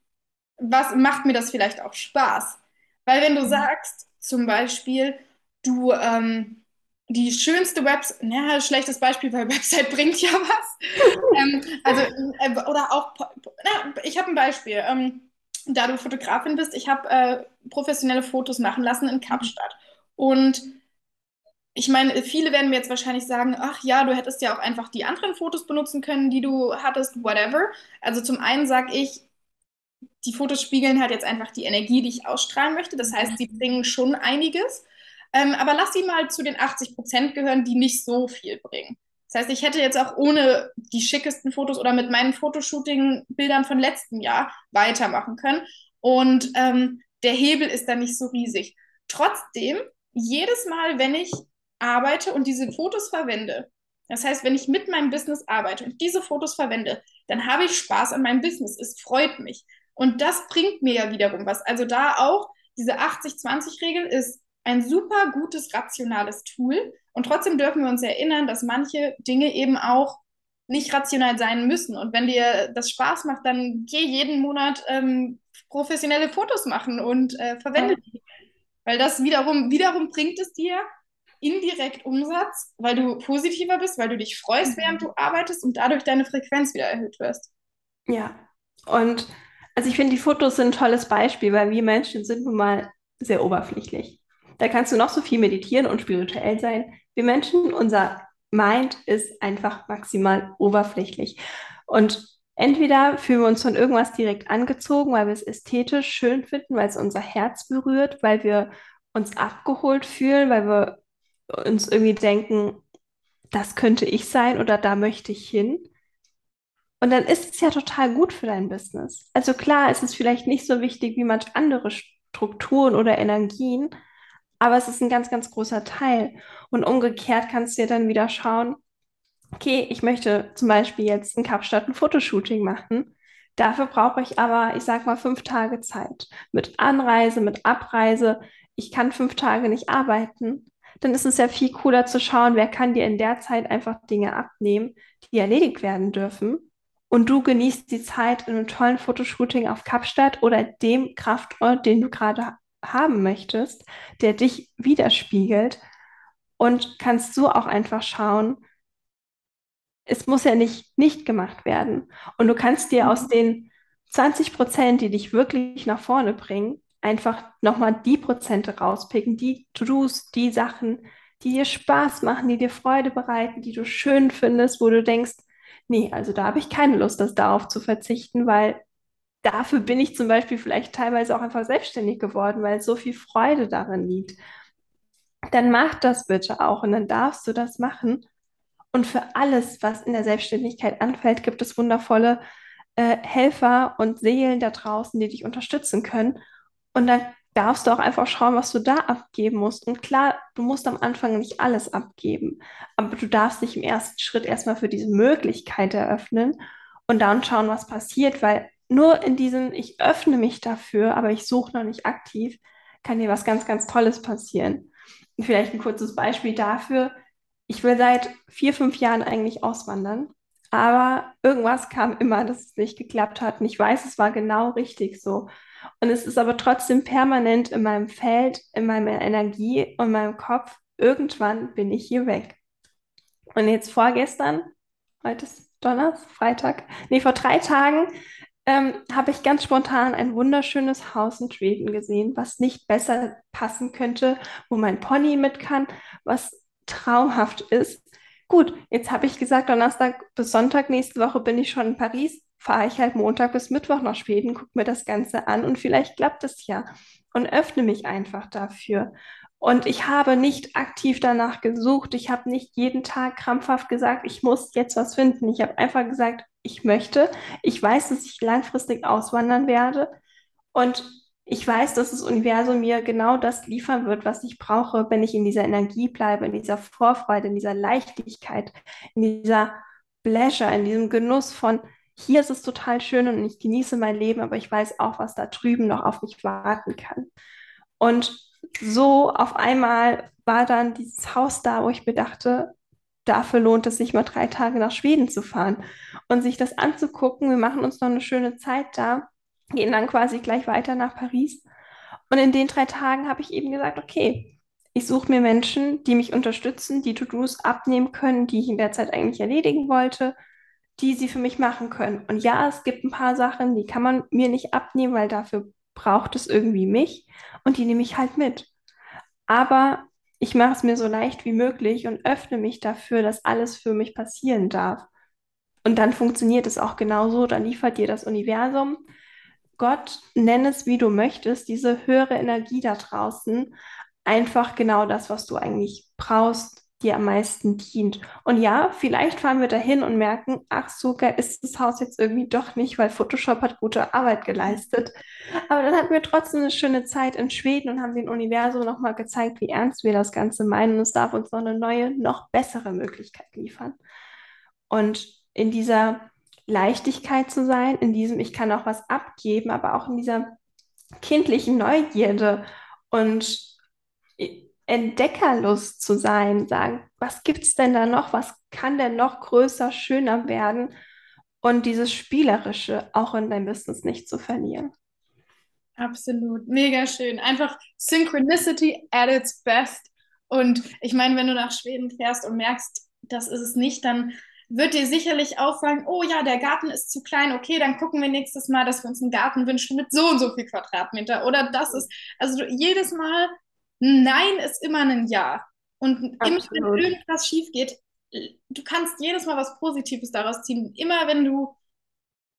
was macht mir das vielleicht auch Spaß. Weil wenn du mhm. sagst, zum Beispiel, du ähm, die schönste Website, naja, schlechtes Beispiel, weil Website bringt ja was. ähm, also, äh, oder auch, na, ich habe ein Beispiel. Ähm, da du Fotografin bist, ich habe äh, professionelle Fotos machen lassen in Kapstadt. Und ich meine, viele werden mir jetzt wahrscheinlich sagen, ach ja, du hättest ja auch einfach die anderen Fotos benutzen können, die du hattest, whatever. Also zum einen sage ich, die Fotos spiegeln halt jetzt einfach die Energie, die ich ausstrahlen möchte. Das heißt, sie bringen schon einiges. Ähm, aber lass sie mal zu den 80 Prozent gehören, die nicht so viel bringen. Das heißt, ich hätte jetzt auch ohne die schickesten Fotos oder mit meinen Fotoshooting-Bildern von letztem Jahr weitermachen können. Und ähm, der Hebel ist dann nicht so riesig. Trotzdem, jedes Mal, wenn ich arbeite und diese Fotos verwende, das heißt, wenn ich mit meinem Business arbeite und diese Fotos verwende, dann habe ich Spaß an meinem Business. Es freut mich. Und das bringt mir ja wiederum was. Also da auch diese 80-20-Regel ist ein super gutes, rationales Tool. Und trotzdem dürfen wir uns erinnern, dass manche Dinge eben auch nicht rational sein müssen. Und wenn dir das Spaß macht, dann geh jeden Monat ähm, professionelle Fotos machen und äh, verwende die. Weil das wiederum, wiederum bringt es dir indirekt Umsatz, weil du positiver bist, weil du dich freust, mhm. während du arbeitest und dadurch deine Frequenz wieder erhöht wirst. Ja, und also ich finde, die Fotos sind ein tolles Beispiel, weil wir Menschen sind nun mal sehr oberflächlich. Da kannst du noch so viel meditieren und spirituell sein. Wir Menschen, unser Mind ist einfach maximal oberflächlich. Und entweder fühlen wir uns von irgendwas direkt angezogen, weil wir es ästhetisch schön finden, weil es unser Herz berührt, weil wir uns abgeholt fühlen, weil wir uns irgendwie denken, das könnte ich sein oder da möchte ich hin. Und dann ist es ja total gut für dein Business. Also klar, es ist vielleicht nicht so wichtig wie manch andere Strukturen oder Energien, aber es ist ein ganz, ganz großer Teil. Und umgekehrt kannst du dir dann wieder schauen, okay, ich möchte zum Beispiel jetzt in Kapstadt ein Fotoshooting machen. Dafür brauche ich aber, ich sag mal, fünf Tage Zeit. Mit Anreise, mit Abreise. Ich kann fünf Tage nicht arbeiten. Dann ist es ja viel cooler zu schauen, wer kann dir in der Zeit einfach Dinge abnehmen, die erledigt werden dürfen. Und du genießt die Zeit in einem tollen Fotoshooting auf Kapstadt oder dem Kraftort, den du gerade haben möchtest, der dich widerspiegelt und kannst so auch einfach schauen, es muss ja nicht nicht gemacht werden. Und du kannst dir aus mhm. den 20 Prozent, die dich wirklich nach vorne bringen, einfach nochmal die Prozente rauspicken, die To-Dos, die Sachen, die dir Spaß machen, die dir Freude bereiten, die du schön findest, wo du denkst, nee, also da habe ich keine Lust, das darauf zu verzichten, weil dafür bin ich zum Beispiel vielleicht teilweise auch einfach selbstständig geworden, weil so viel Freude darin liegt. Dann mach das bitte auch und dann darfst du das machen. Und für alles, was in der Selbstständigkeit anfällt, gibt es wundervolle äh, Helfer und Seelen da draußen, die dich unterstützen können. Und dann darfst du auch einfach schauen, was du da abgeben musst. Und klar, du musst am Anfang nicht alles abgeben, aber du darfst dich im ersten Schritt erstmal für diese Möglichkeit eröffnen und dann schauen, was passiert, weil nur in diesem, ich öffne mich dafür, aber ich suche noch nicht aktiv, kann dir was ganz, ganz Tolles passieren. Und vielleicht ein kurzes Beispiel dafür. Ich will seit vier, fünf Jahren eigentlich auswandern, aber irgendwas kam immer, dass es nicht geklappt hat. Und ich weiß, es war genau richtig so. Und es ist aber trotzdem permanent in meinem Feld, in meiner Energie und meinem Kopf. Irgendwann bin ich hier weg. Und jetzt vorgestern heute ist Donnerstag, Freitag, nee, vor drei Tagen ähm, habe ich ganz spontan ein wunderschönes Haus in Schweden gesehen, was nicht besser passen könnte, wo mein Pony mit kann, was traumhaft ist. Gut, jetzt habe ich gesagt, Donnerstag bis Sonntag nächste Woche bin ich schon in Paris, fahre ich halt Montag bis Mittwoch nach Schweden, gucke mir das Ganze an und vielleicht klappt es ja und öffne mich einfach dafür. Und ich habe nicht aktiv danach gesucht. Ich habe nicht jeden Tag krampfhaft gesagt, ich muss jetzt was finden. Ich habe einfach gesagt, ich möchte. Ich weiß, dass ich langfristig auswandern werde. Und ich weiß, dass das Universum mir genau das liefern wird, was ich brauche, wenn ich in dieser Energie bleibe, in dieser Vorfreude, in dieser Leichtigkeit, in dieser Pleasure, in diesem Genuss von, hier ist es total schön und ich genieße mein Leben, aber ich weiß auch, was da drüben noch auf mich warten kann. Und so auf einmal war dann dieses Haus da, wo ich mir dachte, dafür lohnt es sich mal drei Tage nach Schweden zu fahren und sich das anzugucken. Wir machen uns noch eine schöne Zeit da, gehen dann quasi gleich weiter nach Paris. Und in den drei Tagen habe ich eben gesagt, okay, ich suche mir Menschen, die mich unterstützen, die To-Dos abnehmen können, die ich in der Zeit eigentlich erledigen wollte, die sie für mich machen können. Und ja, es gibt ein paar Sachen, die kann man mir nicht abnehmen, weil dafür braucht es irgendwie mich und die nehme ich halt mit. Aber ich mache es mir so leicht wie möglich und öffne mich dafür, dass alles für mich passieren darf. Und dann funktioniert es auch genauso, dann liefert dir das Universum, Gott, nenn es wie du möchtest, diese höhere Energie da draußen, einfach genau das, was du eigentlich brauchst, dir am meisten dient. Und ja, vielleicht fahren wir dahin und merken, ach, so geil ist das Haus jetzt irgendwie doch nicht, weil Photoshop hat gute Arbeit geleistet. Aber dann hatten wir trotzdem eine schöne Zeit in Schweden und haben dem Universum nochmal gezeigt, wie ernst wir das Ganze meinen. Und es darf uns noch eine neue, noch bessere Möglichkeit liefern. Und in dieser Leichtigkeit zu sein, in diesem, ich kann auch was abgeben, aber auch in dieser kindlichen Neugierde und Entdeckerlust zu sein, sagen, was gibt es denn da noch, was kann denn noch größer, schöner werden und dieses Spielerische auch in deinem Business nicht zu verlieren. Absolut, mega schön. Einfach Synchronicity at its best. Und ich meine, wenn du nach Schweden fährst und merkst, das ist es nicht, dann wird dir sicherlich auffallen, oh ja, der Garten ist zu klein, okay, dann gucken wir nächstes Mal, dass wir uns einen Garten wünschen mit so und so viel Quadratmeter. Oder das ist, also jedes Mal Nein ist immer ein Ja. Und Absolut. immer, wenn irgendwas schief geht, du kannst jedes Mal was Positives daraus ziehen. Immer wenn du,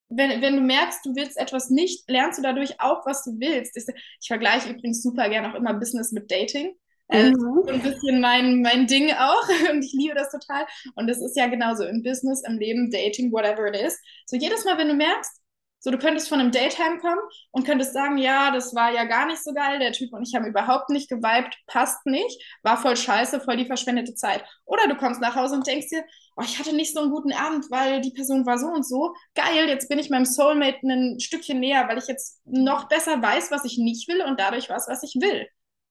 wenn, wenn du merkst, du willst etwas nicht, lernst du dadurch auch, was du willst. Ich, ich vergleiche übrigens super gern auch immer Business mit Dating. Äh, mhm. so ein bisschen mein, mein Ding auch und ich liebe das total. Und das ist ja genauso im Business, im Leben, Dating, whatever it is. So jedes Mal, wenn du merkst, so, du könntest von einem Date heimkommen und könntest sagen, ja, das war ja gar nicht so geil, der Typ und ich haben überhaupt nicht geweibt, passt nicht, war voll scheiße, voll die verschwendete Zeit. Oder du kommst nach Hause und denkst dir, oh, ich hatte nicht so einen guten Abend, weil die Person war so und so. Geil, jetzt bin ich meinem Soulmate ein Stückchen näher, weil ich jetzt noch besser weiß, was ich nicht will und dadurch was, was ich will.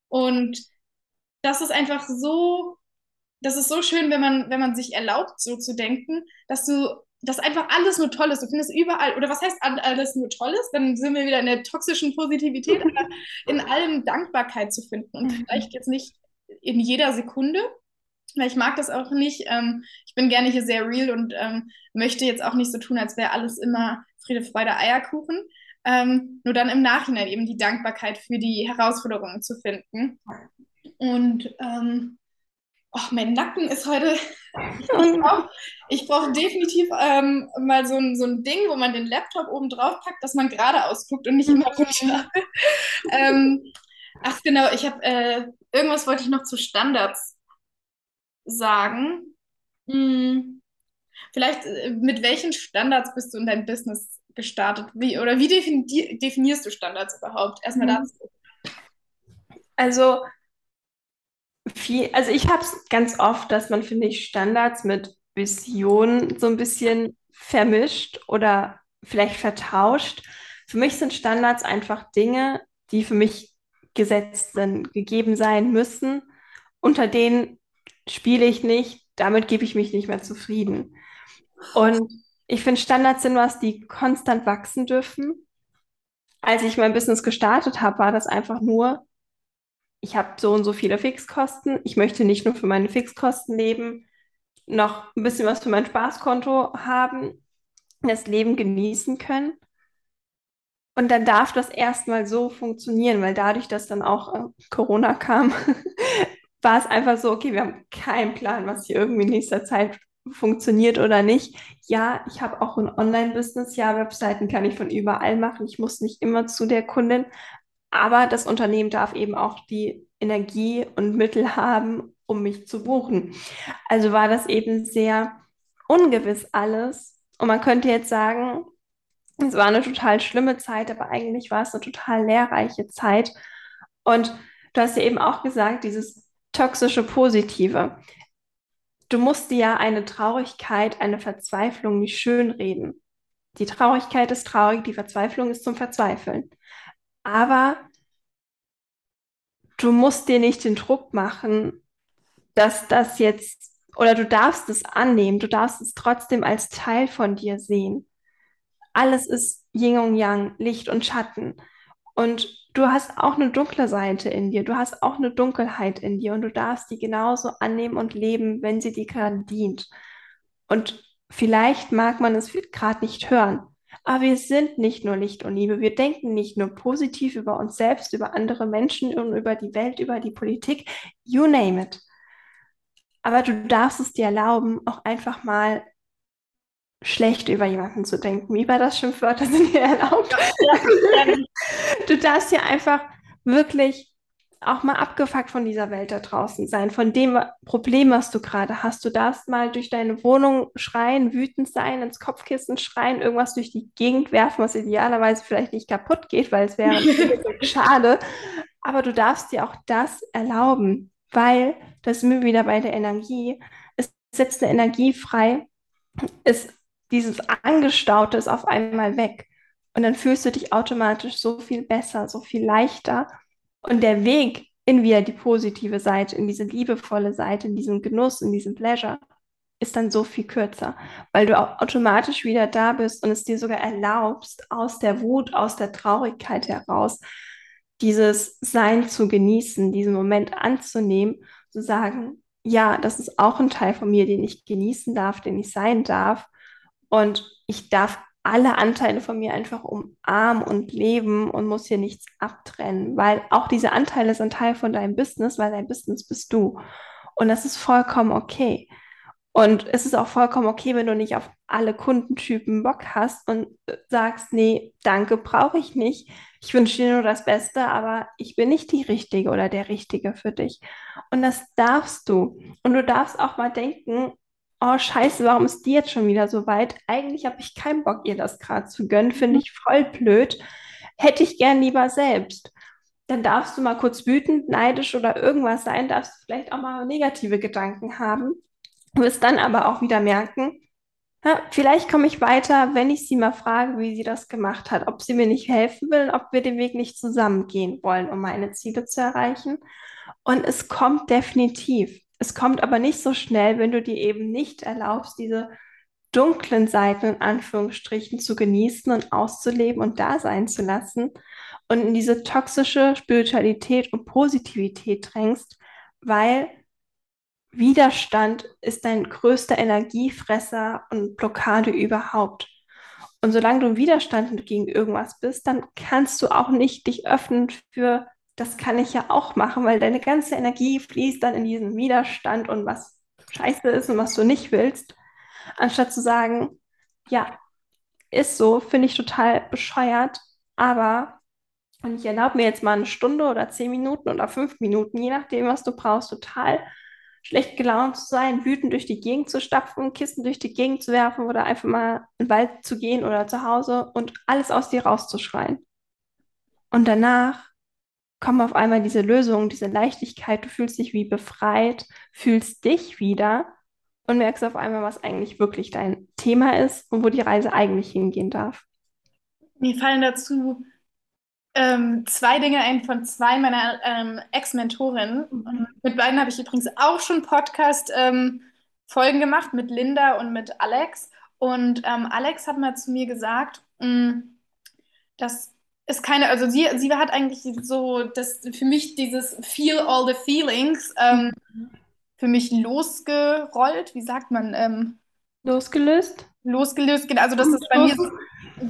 Und das ist einfach so, das ist so schön, wenn man, wenn man sich erlaubt, so zu denken, dass du dass einfach alles nur toll ist. Du findest überall, oder was heißt alles nur toll ist? Dann sind wir wieder in der toxischen Positivität, aber in allem Dankbarkeit zu finden. Und mhm. vielleicht jetzt nicht in jeder Sekunde, weil ich mag das auch nicht. Ähm, ich bin gerne hier sehr real und ähm, möchte jetzt auch nicht so tun, als wäre alles immer Friede, Freude, Eierkuchen. Ähm, nur dann im Nachhinein eben die Dankbarkeit für die Herausforderungen zu finden. Und ähm, oh, mein Nacken ist heute. Ich brauche brauch definitiv ähm, mal so ein, so ein Ding, wo man den Laptop oben drauf packt, dass man geradeaus guckt und nicht immer runter. ähm, ach genau, ich habe äh, irgendwas wollte ich noch zu Standards sagen. Hm, vielleicht äh, mit welchen Standards bist du in dein Business gestartet? Wie, oder wie definierst du Standards überhaupt? Erstmal mhm. dazu. Also viel, also ich habe es ganz oft, dass man, finde ich, Standards mit Vision so ein bisschen vermischt oder vielleicht vertauscht. Für mich sind Standards einfach Dinge, die für mich gesetzt sind, gegeben sein müssen. Unter denen spiele ich nicht, damit gebe ich mich nicht mehr zufrieden. Und ich finde, Standards sind was, die konstant wachsen dürfen. Als ich mein Business gestartet habe, war das einfach nur, ich habe so und so viele Fixkosten. Ich möchte nicht nur für meine Fixkosten leben. noch ein bisschen was für mein Spaßkonto haben, das Leben genießen können. Und dann darf das erstmal so funktionieren, weil dadurch, dass dann auch äh, Corona kam, war es einfach so, okay, wir haben keinen Plan, was hier irgendwie in nächster Zeit funktioniert oder nicht. Ja, ich habe auch ein Online-Business, ja, Webseiten kann ich von überall machen. Ich muss nicht immer zu der Kundin, aber das Unternehmen darf eben auch die Energie und Mittel haben, um mich zu buchen. Also war das eben sehr ungewiss alles. Und man könnte jetzt sagen, es war eine total schlimme Zeit, aber eigentlich war es eine total lehrreiche Zeit. Und du hast ja eben auch gesagt, dieses toxische Positive. Du musst dir ja eine Traurigkeit, eine Verzweiflung nicht schönreden. Die Traurigkeit ist traurig, die Verzweiflung ist zum Verzweifeln. Aber du musst dir nicht den Druck machen, dass das jetzt, oder du darfst es annehmen, du darfst es trotzdem als Teil von dir sehen. Alles ist Yin und Yang, Licht und Schatten. Und du hast auch eine dunkle Seite in dir, du hast auch eine Dunkelheit in dir und du darfst die genauso annehmen und leben, wenn sie dir gerade dient. Und vielleicht mag man es gerade nicht hören, aber wir sind nicht nur Licht und Liebe. Wir denken nicht nur positiv über uns selbst, über andere Menschen und über die Welt, über die Politik, you name it. Aber du darfst es dir erlauben, auch einfach mal schlecht über jemanden zu denken. Wie war das Schimpfwörter sind dir erlaubt? du darfst ja einfach wirklich auch mal abgefuckt von dieser Welt da draußen sein, von dem Problem, was du gerade hast. Du darfst mal durch deine Wohnung schreien, wütend sein, ins Kopfkissen schreien, irgendwas durch die Gegend werfen, was idealerweise vielleicht nicht kaputt geht, weil es wäre schade. Aber du darfst dir auch das erlauben, weil das sind wir wieder bei der Energie. Es setzt eine Energie frei. Es dieses Angestaute ist auf einmal weg. Und dann fühlst du dich automatisch so viel besser, so viel leichter. Und der Weg in wieder die positive Seite, in diese liebevolle Seite, in diesen Genuss, in diesen Pleasure, ist dann so viel kürzer, weil du auch automatisch wieder da bist und es dir sogar erlaubst, aus der Wut, aus der Traurigkeit heraus, dieses Sein zu genießen, diesen Moment anzunehmen, zu sagen, ja, das ist auch ein Teil von mir, den ich genießen darf, den ich sein darf. Und ich darf alle Anteile von mir einfach umarmen und leben und muss hier nichts abtrennen, weil auch diese Anteile sind Teil von deinem Business, weil dein Business bist du. Und das ist vollkommen okay. Und es ist auch vollkommen okay, wenn du nicht auf alle Kundentypen Bock hast und sagst, nee, danke, brauche ich nicht. Ich wünsche dir nur das Beste, aber ich bin nicht die Richtige oder der Richtige für dich. Und das darfst du. Und du darfst auch mal denken, oh scheiße, warum ist die jetzt schon wieder so weit? Eigentlich habe ich keinen Bock, ihr das gerade zu gönnen, finde ich voll blöd. Hätte ich gern lieber selbst. Dann darfst du mal kurz wütend, neidisch oder irgendwas sein, darfst du vielleicht auch mal negative Gedanken haben. Du wirst dann aber auch wieder merken, ja, vielleicht komme ich weiter, wenn ich sie mal frage, wie sie das gemacht hat, ob sie mir nicht helfen will, ob wir den Weg nicht zusammen gehen wollen, um meine Ziele zu erreichen. Und es kommt definitiv. Es kommt aber nicht so schnell, wenn du dir eben nicht erlaubst, diese dunklen Seiten in Anführungsstrichen zu genießen und auszuleben und da sein zu lassen und in diese toxische Spiritualität und Positivität drängst, weil Widerstand ist dein größter Energiefresser und Blockade überhaupt. Und solange du im Widerstand gegen irgendwas bist, dann kannst du auch nicht dich öffnen für das kann ich ja auch machen, weil deine ganze Energie fließt dann in diesen Widerstand und was scheiße ist und was du nicht willst, anstatt zu sagen, ja, ist so, finde ich total bescheuert, aber und ich erlaube mir jetzt mal eine Stunde oder zehn Minuten oder fünf Minuten, je nachdem, was du brauchst, total schlecht gelaunt zu sein, wütend durch die Gegend zu stapfen, Kissen durch die Gegend zu werfen oder einfach mal in den Wald zu gehen oder zu Hause und alles aus dir rauszuschreien. Und danach kommen auf einmal diese Lösung, diese Leichtigkeit, du fühlst dich wie befreit, fühlst dich wieder und merkst auf einmal, was eigentlich wirklich dein Thema ist und wo die Reise eigentlich hingehen darf. Mir fallen dazu ähm, zwei Dinge ein von zwei meiner ähm, Ex-Mentorinnen. Mhm. Mit beiden habe ich übrigens auch schon Podcast-Folgen ähm, gemacht, mit Linda und mit Alex. Und ähm, Alex hat mal zu mir gesagt, mh, mm, dass ist keine, also sie, sie hat eigentlich so, das für mich dieses Feel all the feelings. Ähm, mhm. für mich losgerollt. Wie sagt man? Ähm, Losgelöst? losgelöst. Genau, Also, dass das bei mir,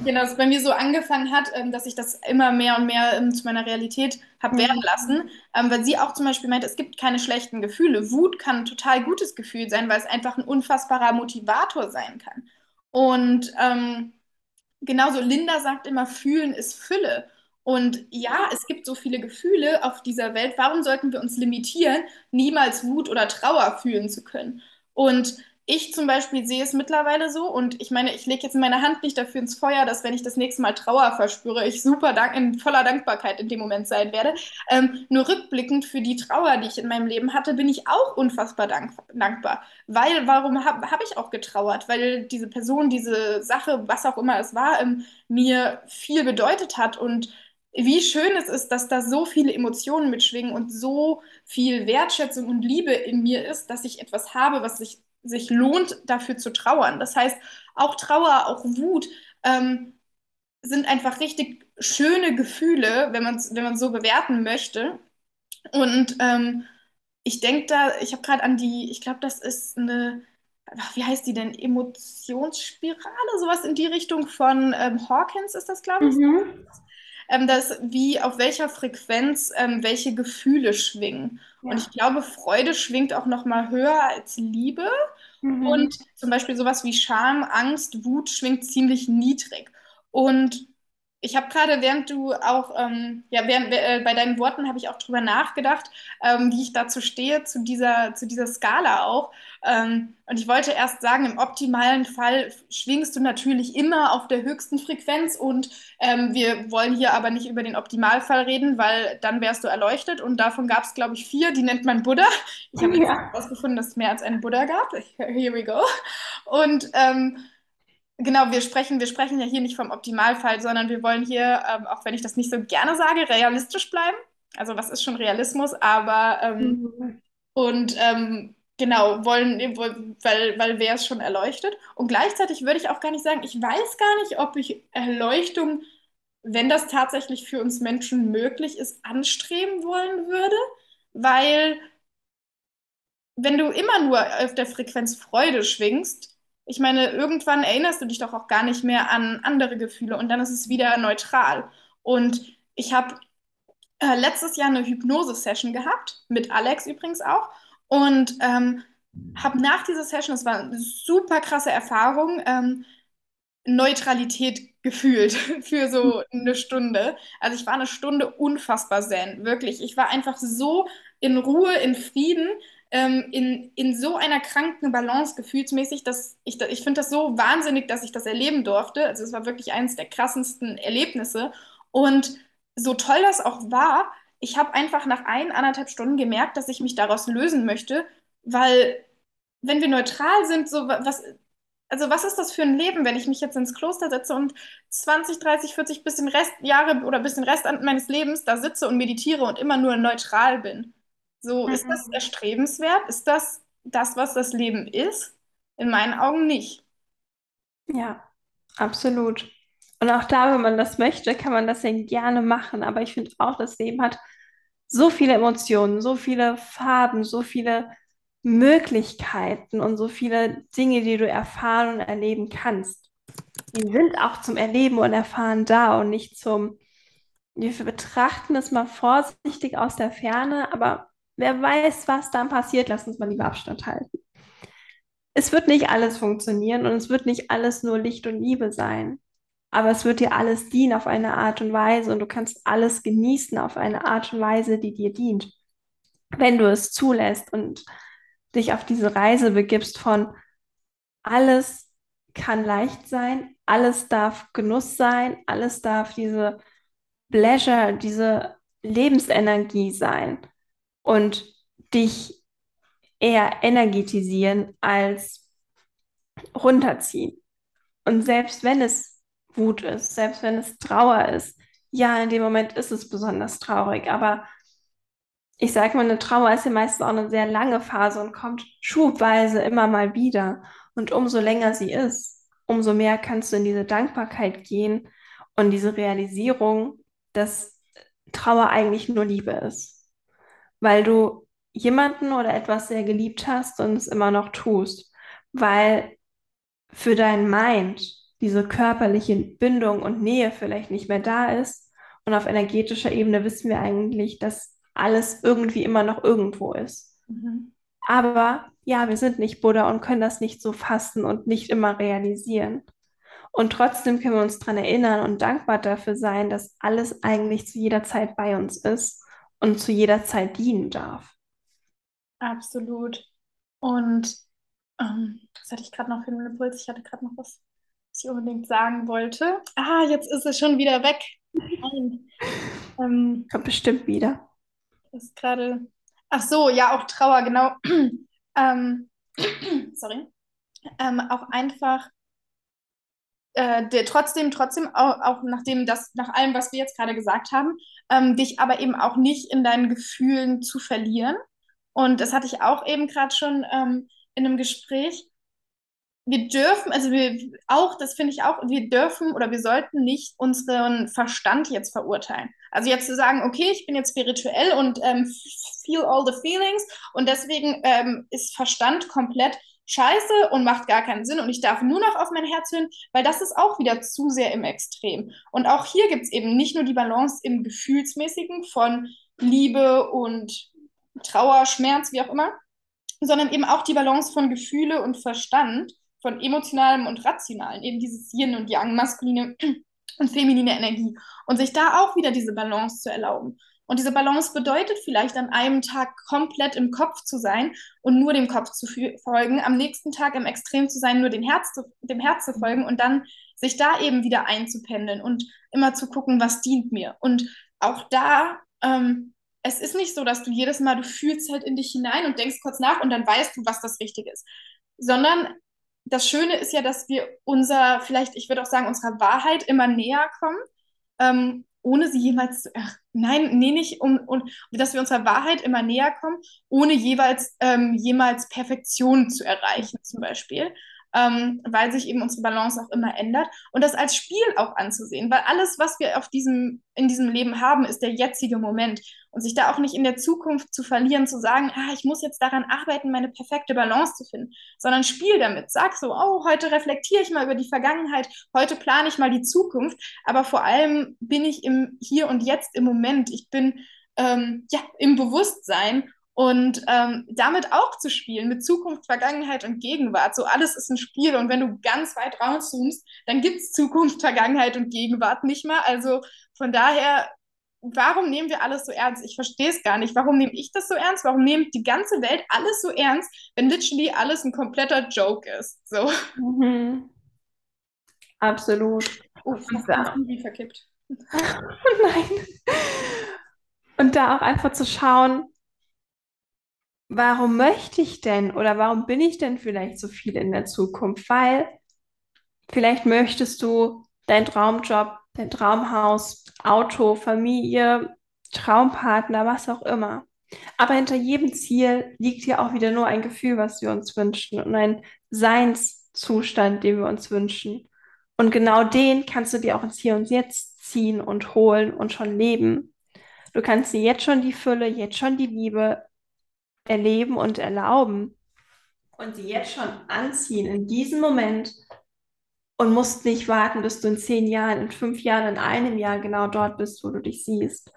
genau, dass es bei mir so angefangen hat, ähm, dass ich das immer mehr und mehr ähm, zu meiner Realität habe werden Mhm. lassen. Ähm, weil sie auch zum Beispiel meint, es gibt keine schlechten Gefühle. Wut kann ein total gutes Gefühl sein, weil es einfach ein unfassbarer Motivator sein kann. Und ähm, genauso Linda sagt immer, fühlen ist Fülle. Und ja, es gibt so viele Gefühle auf dieser Welt. Warum sollten wir uns limitieren, niemals Wut oder Trauer fühlen zu können? Und ich zum Beispiel sehe es mittlerweile so, und ich meine, ich lege jetzt meine Hand nicht dafür ins Feuer, dass wenn ich das nächste Mal Trauer verspüre, ich super dank in voller Dankbarkeit in dem Moment sein werde. Ähm, nur rückblickend für die Trauer, die ich in meinem Leben hatte, bin ich auch unfassbar dank dankbar. Weil, warum habe hab ich auch getrauert? Weil diese Person, diese Sache, was auch immer es war, ähm, mir viel bedeutet hat und wie schön es ist, dass da so viele Emotionen mitschwingen und so viel Wertschätzung und Liebe in mir ist, dass ich etwas habe, was sich, sich lohnt, dafür zu trauern. Das heißt, auch Trauer, auch Wut ähm, sind einfach richtig schöne Gefühle, wenn man es wenn so bewerten möchte. Und ähm, ich denke da, ich habe gerade an die, ich glaube, das ist eine, wie heißt die denn? Emotionsspirale, sowas in die Richtung von ähm, Hawkins ist das, glaube ich Mhm. Ähm, dass wie auf welcher Frequenz ähm, welche Gefühle schwingen. Und ich Ja. glaube, Freude schwingt auch noch mal höher als Liebe. Mhm. Und zum Beispiel sowas wie Scham, Angst, Wut schwingt ziemlich niedrig. Und ich habe gerade, während du auch, ähm, ja, während, äh, bei deinen Worten habe ich auch drüber nachgedacht, ähm, wie ich dazu stehe, zu dieser, zu dieser Skala auch. Ähm, und ich wollte erst sagen, im optimalen Fall schwingst du natürlich immer auf der höchsten Frequenz und ähm, wir wollen hier aber nicht über den Optimalfall reden, weil dann wärst du erleuchtet und davon gab es, glaube ich, vier, die nennt man Buddha. Ich habe Ja. herausgefunden, dass es mehr als einen Buddha gab. Here we go. Und ähm, genau, wir sprechen, wir sprechen ja hier nicht vom Optimalfall, sondern wir wollen hier, ähm, auch wenn ich das nicht so gerne sage, realistisch bleiben. Also was ist schon Realismus, aber ähm, Mhm. und ähm, genau, wollen, weil, weil wer es schon erleuchtet. Und gleichzeitig würde ich auch gar nicht sagen, ich weiß gar nicht, ob ich Erleuchtung, wenn das tatsächlich für uns Menschen möglich ist, anstreben wollen würde, weil wenn du immer nur auf der Frequenz Freude schwingst, ich meine, irgendwann erinnerst du dich doch auch gar nicht mehr an andere Gefühle und dann ist es wieder neutral. Und ich habe äh, letztes Jahr eine Hypnose-Session gehabt, mit Alex übrigens auch. Und ähm, habe nach dieser Session, das war eine super krasse Erfahrung, ähm, Neutralität gefühlt für so eine Stunde. Also ich war eine Stunde unfassbar zen, wirklich. Ich war einfach so in Ruhe, in Frieden, ähm, in, in so einer kranken Balance gefühlsmäßig, dass ich, ich finde das so wahnsinnig, dass ich das erleben durfte. Also es war wirklich eines der krassesten Erlebnisse. Und so toll das auch war, ich habe einfach nach ein, anderthalb Stunden gemerkt, dass ich mich daraus lösen möchte, weil wenn wir neutral sind, so wa- was, also was ist das für ein Leben, wenn ich mich jetzt ins Kloster setze und 20, 30, 40 bis den Rest Jahre oder bis den Rest meines Lebens da sitze und meditiere und immer nur neutral bin? So, ist das Mhm. erstrebenswert? Ist das das, was das Leben ist? In meinen Augen nicht. Ja, absolut. Und auch da, wenn man das möchte, kann man das ja gerne machen. Aber ich finde auch, das Leben hat so viele Emotionen, so viele Farben, so viele Möglichkeiten und so viele Dinge, die du erfahren und erleben kannst. Die sind auch zum Erleben und Erfahren da und nicht zum, wir betrachten es mal vorsichtig aus der Ferne, aber wer weiß, was dann passiert, lass uns mal lieber Abstand halten. Es wird nicht alles funktionieren und es wird nicht alles nur Licht und Liebe sein. Aber es wird dir alles dienen auf eine Art und Weise und du kannst alles genießen auf eine Art und Weise, die dir dient, wenn du es zulässt und dich auf diese Reise begibst von alles kann leicht sein, alles darf Genuss sein, alles darf diese Pleasure, diese Lebensenergie sein und dich eher energetisieren als runterziehen. Und selbst wenn es Wut ist, selbst wenn es Trauer ist, ja, in dem Moment ist es besonders traurig, aber ich sage mal, eine Trauer ist ja meistens auch eine sehr lange Phase und kommt schubweise immer mal wieder. Und umso länger sie ist, umso mehr kannst du in diese Dankbarkeit gehen und diese Realisierung, dass Trauer eigentlich nur Liebe ist. Weil du jemanden oder etwas sehr geliebt hast und es immer noch tust, weil für dein Mind diese körperliche Bindung und Nähe vielleicht nicht mehr da ist. Und auf energetischer Ebene wissen wir eigentlich, dass alles irgendwie immer noch irgendwo ist. Mhm. Aber ja, wir sind nicht Buddha und können das nicht so fassen und nicht immer realisieren. Und trotzdem können wir uns daran erinnern und dankbar dafür sein, dass alles eigentlich zu jeder Zeit bei uns ist und zu jeder Zeit dienen darf. Absolut. Und ähm, was hatte ich gerade noch für einen Impuls? Ich hatte gerade noch was, was ich unbedingt sagen wollte. Ah, jetzt ist es schon wieder weg. Nein. Ähm, Kommt bestimmt wieder. Ist gerade. Ach so, ja, auch Trauer, genau. ähm, sorry. Ähm, auch einfach äh, der, trotzdem, trotzdem, auch, auch nachdem das, nach allem, was wir jetzt gerade gesagt haben, ähm, dich aber eben auch nicht in deinen Gefühlen zu verlieren. Und das hatte ich auch eben gerade schon ähm, in einem Gespräch. Wir dürfen, also wir auch, das finde ich auch, wir dürfen oder wir sollten nicht unseren Verstand jetzt verurteilen. Also jetzt zu sagen, okay, ich bin jetzt spirituell und ähm, feel all the feelings und deswegen ähm, ist Verstand komplett scheiße und macht gar keinen Sinn und ich darf nur noch auf mein Herz hören, weil das ist auch wieder zu sehr im Extrem. Und auch hier gibt es eben nicht nur die Balance im Gefühlsmäßigen von Liebe und Trauer, Schmerz, wie auch immer, sondern eben auch die Balance von Gefühle und Verstand, von emotionalem und rationalem, eben dieses Yin und Yang, maskuline und feminine Energie. Und sich da auch wieder diese Balance zu erlauben. Und diese Balance bedeutet vielleicht an einem Tag komplett im Kopf zu sein und nur dem Kopf zu folgen, am nächsten Tag im Extrem zu sein, nur dem Herz zu, dem Herz zu folgen und dann sich da eben wieder einzupendeln und immer zu gucken, was dient mir. Und auch da, ähm, es ist nicht so, dass du jedes Mal, du fühlst halt in dich hinein und denkst kurz nach und dann weißt du, was das Richtige ist. Sondern das Schöne ist ja, dass wir unser, vielleicht, ich würde auch sagen, unserer Wahrheit immer näher kommen. Ähm, ohne sie jemals, ach, nein, nee, nicht, um, um, dass wir unserer Wahrheit immer näher kommen, ohne jeweils ähm, jemals Perfektion zu erreichen, zum Beispiel ähm, weil sich eben unsere Balance auch immer ändert und das als Spiel auch anzusehen, weil alles, was wir auf diesem, in diesem Leben haben, ist der jetzige Moment und sich da auch nicht in der Zukunft zu verlieren, zu sagen, ah, ich muss jetzt daran arbeiten, meine perfekte Balance zu finden, sondern spiel damit. Sag so, oh, heute reflektiere ich mal über die Vergangenheit, heute plane ich mal die Zukunft, aber vor allem bin ich im Hier und Jetzt im Moment. Ich bin ähm, ja, im Bewusstsein und ähm, damit auch zu spielen, mit Zukunft, Vergangenheit und Gegenwart. So alles ist ein Spiel. Und wenn du ganz weit rauszoomst, dann gibt es Zukunft, Vergangenheit und Gegenwart nicht mehr. Also von daher, warum nehmen wir alles so ernst? Ich verstehe es gar nicht. Warum nehme ich das so ernst? Warum nimmt die ganze Welt alles so ernst, wenn literally alles ein kompletter Joke ist? So. Mhm. Absolut. Oh, fast ja. wie verkippt. Nein. Und da auch einfach zu schauen, warum möchte ich denn oder warum bin ich denn vielleicht so viel in der Zukunft? Weil vielleicht möchtest du deinen Traumjob, dein Traumhaus, Auto, Familie, Traumpartner, was auch immer. Aber hinter jedem Ziel liegt ja auch wieder nur ein Gefühl, was wir uns wünschen und ein Seinszustand, den wir uns wünschen. Und genau den kannst du dir auch ins Hier und Jetzt ziehen und holen und schon leben. Du kannst dir jetzt schon die Fülle, jetzt schon die Liebe, erleben und erlauben. Und sie jetzt schon anziehen in diesem Moment und musst nicht warten, bis du in zehn Jahren, in fünf Jahren, in einem Jahr genau dort bist, wo du dich siehst.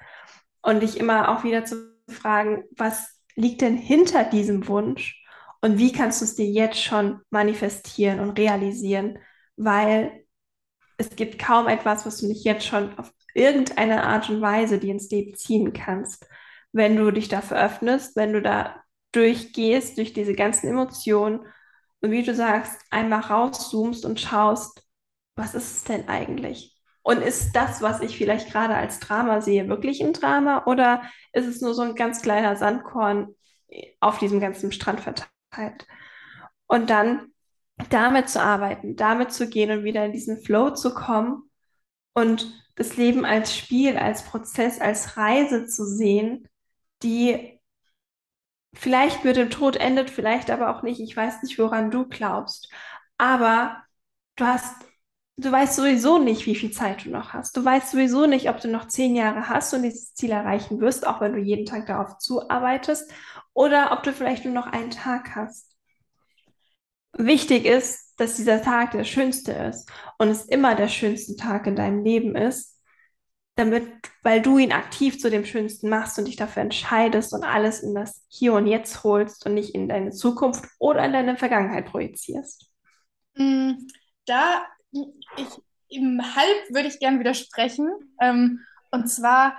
Und dich immer auch wieder zu fragen, was liegt denn hinter diesem Wunsch? Und wie kannst du es dir jetzt schon manifestieren und realisieren, weil es gibt kaum etwas, was du nicht jetzt schon auf irgendeine Art und Weise dir ins Leben ziehen kannst wenn du dich dafür öffnest, wenn du da durchgehst, durch diese ganzen Emotionen und wie du sagst, einmal rauszoomst und schaust, was ist es denn eigentlich? Und ist das, was ich vielleicht gerade als Drama sehe, wirklich ein Drama oder ist es nur so ein ganz kleiner Sandkorn auf diesem ganzen Strand verteilt? Und dann damit zu arbeiten, damit zu gehen und wieder in diesen Flow zu kommen und das Leben als Spiel, als Prozess, als Reise zu sehen, die vielleicht mit dem Tod endet, vielleicht aber auch nicht. Ich weiß nicht, woran du glaubst. Aber du hast, du weißt sowieso nicht, wie viel Zeit du noch hast. Du weißt sowieso nicht, ob du noch zehn Jahre hast und dieses Ziel erreichen wirst, auch wenn du jeden Tag darauf zuarbeitest. oder ob du vielleicht nur noch einen Tag hast. Wichtig ist, dass dieser Tag der schönste ist und es immer der schönste Tag in deinem Leben ist, damit, weil du ihn aktiv zu dem Schönsten machst und dich dafür entscheidest und alles in das Hier und Jetzt holst und nicht in deine Zukunft oder in deine Vergangenheit projizierst. Mm, da, ich, im Halb würde ich gern widersprechen. Ähm, und zwar,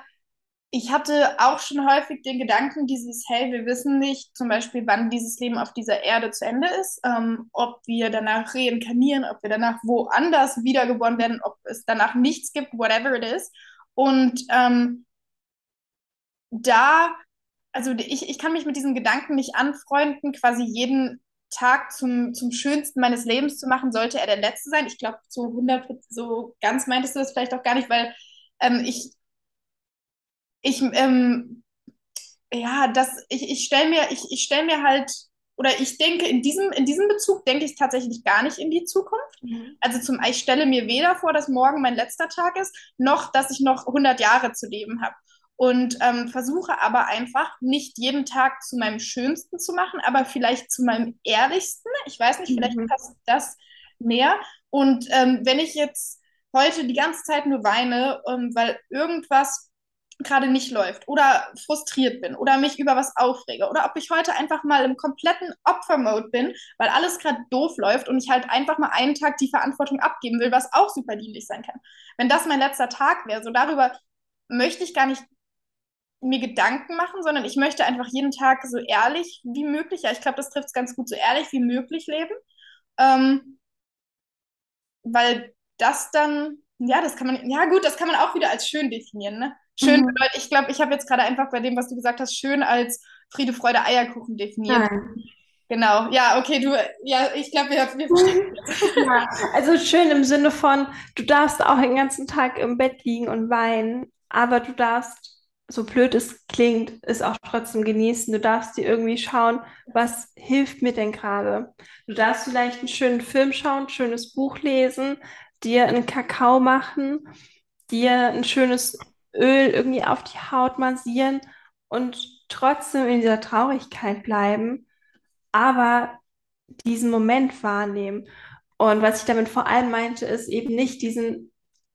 ich hatte auch schon häufig den Gedanken, dieses, hey, wir wissen nicht zum Beispiel, wann dieses Leben auf dieser Erde zu Ende ist, ähm, ob wir danach reinkarnieren, ob wir danach woanders wiedergeboren werden, ob es danach nichts gibt, whatever it is. Und ähm, da, also ich, ich kann mich mit diesen Gedanken nicht anfreunden, quasi jeden Tag zum, zum schönsten meines Lebens zu machen, sollte er der letzte sein. Ich glaube, zu 100 so ganz meintest du das vielleicht auch gar nicht, weil ähm, ich, ich, ähm, ja, das, ich, ich stelle mir, ich, ich stell mir halt, oder ich denke, in diesem, in diesem Bezug denke ich tatsächlich gar nicht in die Zukunft. Mhm. Also zum, ich stelle mir weder vor, dass morgen mein letzter Tag ist, noch, dass ich noch 100 Jahre zu leben habe und ähm, versuche aber einfach nicht jeden Tag zu meinem Schönsten zu machen, aber vielleicht zu meinem Ehrlichsten. Ich weiß nicht, vielleicht mhm. passt das mehr. Und ähm, wenn ich jetzt heute die ganze Zeit nur weine, ähm, weil irgendwas gerade nicht läuft oder frustriert bin oder mich über was aufrege oder ob ich heute einfach mal im kompletten Opfermode bin, weil alles gerade doof läuft und ich halt einfach mal einen Tag die Verantwortung abgeben will, was auch super dienlich sein kann. Wenn das mein letzter Tag wäre, so darüber möchte ich gar nicht mir Gedanken machen, sondern ich möchte einfach jeden Tag so ehrlich wie möglich, ja, ich glaube, das trifft es ganz gut, so ehrlich wie möglich leben. Ähm, weil das dann, ja, das kann man, ja gut, das kann man auch wieder als schön definieren, ne? Schön mhm. bedeutet, ich glaube, ich habe jetzt gerade einfach bei dem, was du gesagt hast, schön als Friede, Freude, Eierkuchen definiert. Nein. Genau, ja, okay, du, ja, ich glaube, wir, wir verstehen das. ja, also schön im Sinne von, du darfst auch den ganzen Tag im Bett liegen und weinen, aber du darfst so blöd es klingt, es auch trotzdem genießen. Du darfst dir irgendwie schauen, was hilft mir denn gerade. Du darfst vielleicht einen schönen Film schauen, ein schönes Buch lesen, dir einen Kakao machen, dir ein schönes Öl irgendwie auf die Haut massieren und trotzdem in dieser Traurigkeit bleiben, aber diesen Moment wahrnehmen. Und was ich damit vor allem meinte, ist eben nicht diesen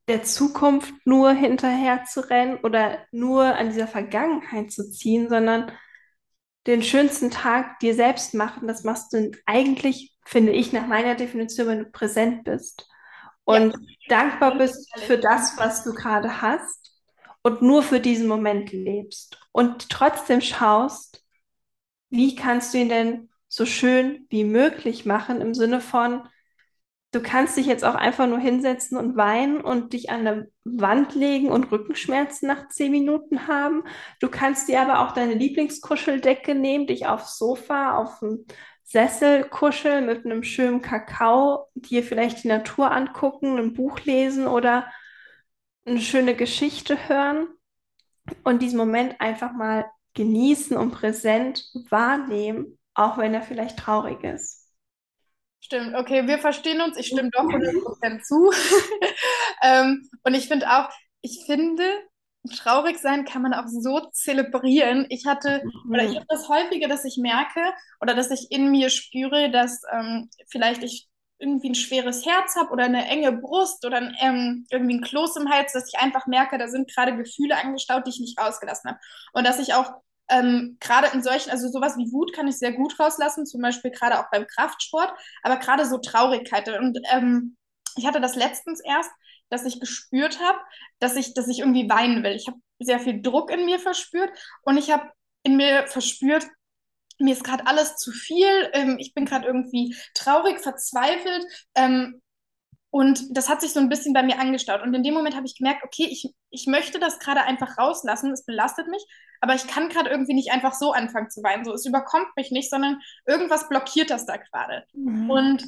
der Zukunft nur hinterher zu rennen oder nur an dieser Vergangenheit zu ziehen, sondern den schönsten Tag dir selbst machen, das machst du eigentlich, finde ich, nach meiner Definition, wenn du präsent bist und ja. dankbar bist für das, was du gerade hast und nur für diesen Moment lebst und trotzdem schaust, wie kannst du ihn denn so schön wie möglich machen im Sinne von, Du kannst dich jetzt auch einfach nur hinsetzen und weinen und dich an eine Wand legen und Rückenschmerzen nach zehn Minuten haben. Du kannst dir aber auch deine Lieblingskuscheldecke nehmen, dich aufs Sofa, auf dem Sessel kuscheln mit einem schönen Kakao, dir vielleicht die Natur angucken, ein Buch lesen oder eine schöne Geschichte hören und diesen Moment einfach mal genießen und präsent wahrnehmen, auch wenn er vielleicht traurig ist. Stimmt, okay, wir verstehen uns. Ich stimme doch 100% zu. ähm, und ich finde auch, ich finde, traurig sein kann man auch so zelebrieren. Ich hatte, mhm. oder ich habe das häufige, dass ich merke oder dass ich in mir spüre, dass ähm, vielleicht ich irgendwie ein schweres Herz habe oder eine enge Brust oder ein, ähm, irgendwie ein Kloß im Hals, dass ich einfach merke, da sind gerade Gefühle angestaut, die ich nicht ausgelassen habe. Und dass ich auch ähm, gerade in solchen, also sowas wie Wut kann ich sehr gut rauslassen, zum Beispiel gerade auch beim Kraftsport, aber gerade so Traurigkeit. Und ähm, ich hatte das letztens erst, dass ich gespürt habe, dass ich, dass ich irgendwie weinen will. Ich habe sehr viel Druck in mir verspürt und ich habe in mir verspürt, mir ist gerade alles zu viel, ähm, ich bin gerade irgendwie traurig, verzweifelt. Ähm, und das hat sich so ein bisschen bei mir angestaut. Und in dem Moment habe ich gemerkt, okay, ich, ich möchte das gerade einfach rauslassen. Es belastet mich, aber ich kann gerade irgendwie nicht einfach so anfangen zu weinen. So, es überkommt mich nicht, sondern irgendwas blockiert das da gerade. Mhm. Und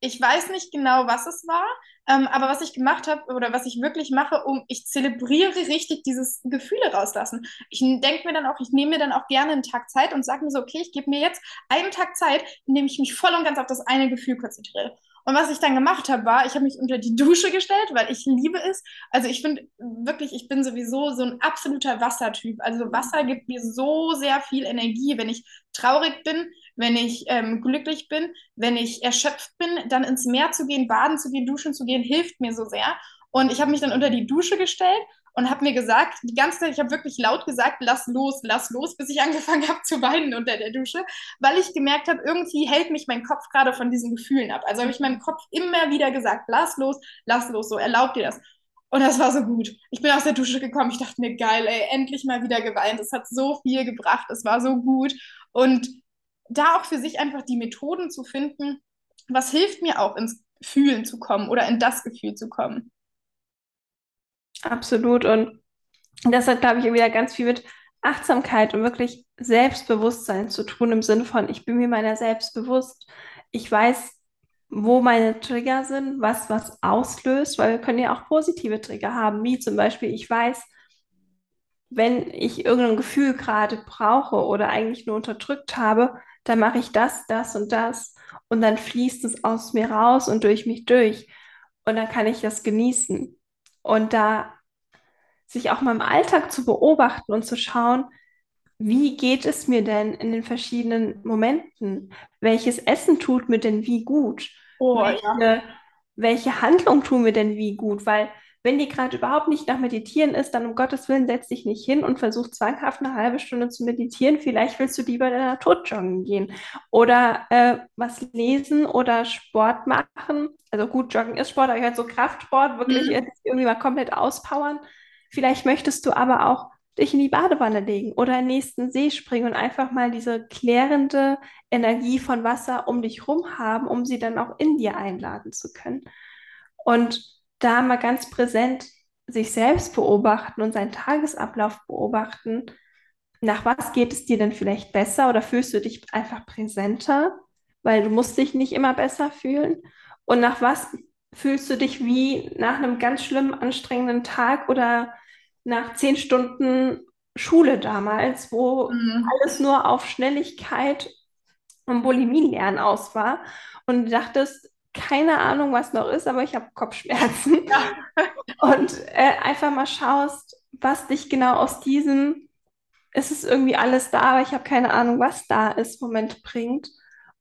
ich weiß nicht genau, was es war, ähm, aber was ich gemacht habe oder was ich wirklich mache, um ich zelebriere richtig dieses Gefühle rauslassen. Ich denke mir dann auch, ich nehme mir dann auch gerne einen Tag Zeit und sage mir so, okay, ich gebe mir jetzt einen Tag Zeit, in dem ich mich voll und ganz auf das eine Gefühl konzentriere. Und was ich dann gemacht habe, war, ich habe mich unter die Dusche gestellt, weil ich liebe es. Also ich finde wirklich, ich bin sowieso so ein absoluter Wassertyp. Also Wasser gibt mir so sehr viel Energie. Wenn ich traurig bin, wenn ich ähm, glücklich bin, wenn ich erschöpft bin, dann ins Meer zu gehen, baden zu gehen, duschen zu gehen, hilft mir so sehr. Und ich habe mich dann unter die Dusche gestellt und habe mir gesagt, die ganze Zeit, ich habe wirklich laut gesagt, lass los, lass los, bis ich angefangen habe zu weinen unter der Dusche, weil ich gemerkt habe, irgendwie hält mich mein Kopf gerade von diesen Gefühlen ab. Also habe ich meinem Kopf immer wieder gesagt, lass los, lass los, so erlaub dir das. Und das war so gut. Ich bin aus der Dusche gekommen, ich dachte mir, geil, ey, endlich mal wieder geweint. Es hat so viel gebracht, es war so gut. Und da auch für sich einfach die Methoden zu finden, was hilft mir auch ins Fühlen zu kommen oder in das Gefühl zu kommen. Absolut. Und das hat, glaube ich, wieder ganz viel mit Achtsamkeit und wirklich Selbstbewusstsein zu tun, im Sinne von, ich bin mir meiner selbst bewusst. Ich weiß, wo meine Trigger sind, was was auslöst, weil wir können ja auch positive Trigger haben, wie zum Beispiel, ich weiß, wenn ich irgendein Gefühl gerade brauche oder eigentlich nur unterdrückt habe, dann mache ich das, das und das und dann fließt es aus mir raus und durch mich durch und dann kann ich das genießen. Und da sich auch mal im Alltag zu beobachten und zu schauen, wie geht es mir denn in den verschiedenen Momenten? Welches Essen tut mir denn wie gut? Oh, welche, ja. welche Handlung tun mir denn wie gut? Weil wenn die gerade überhaupt nicht nach Meditieren ist, dann um Gottes Willen setz dich nicht hin und versuch zwanghaft eine halbe Stunde zu meditieren. Vielleicht willst du lieber in der Natur joggen gehen oder äh, was lesen oder Sport machen. Also gut, Joggen ist Sport, aber ich halt so Kraftsport, wirklich Mhm. irgendwie mal komplett auspowern. Vielleicht möchtest du aber auch dich in die Badewanne legen oder in den nächsten See springen und einfach mal diese klärende Energie von Wasser um dich rum haben, um sie dann auch in dir einladen zu können. Und da mal ganz präsent sich selbst beobachten und seinen Tagesablauf beobachten. Nach was geht es dir denn vielleicht besser oder fühlst du dich einfach präsenter, weil du musst dich nicht immer besser fühlen? Und nach was fühlst du dich wie nach einem ganz schlimmen, anstrengenden Tag oder nach zehn Stunden Schule damals, wo Mhm. alles nur auf Schnelligkeit und Bulimie-Lernen aus war und du dachtest, keine Ahnung, was noch ist, aber ich habe Kopfschmerzen. Ja. Und äh, einfach mal schaust, was dich genau aus diesem, es ist irgendwie alles da, aber ich habe keine Ahnung, was da ist, Moment bringt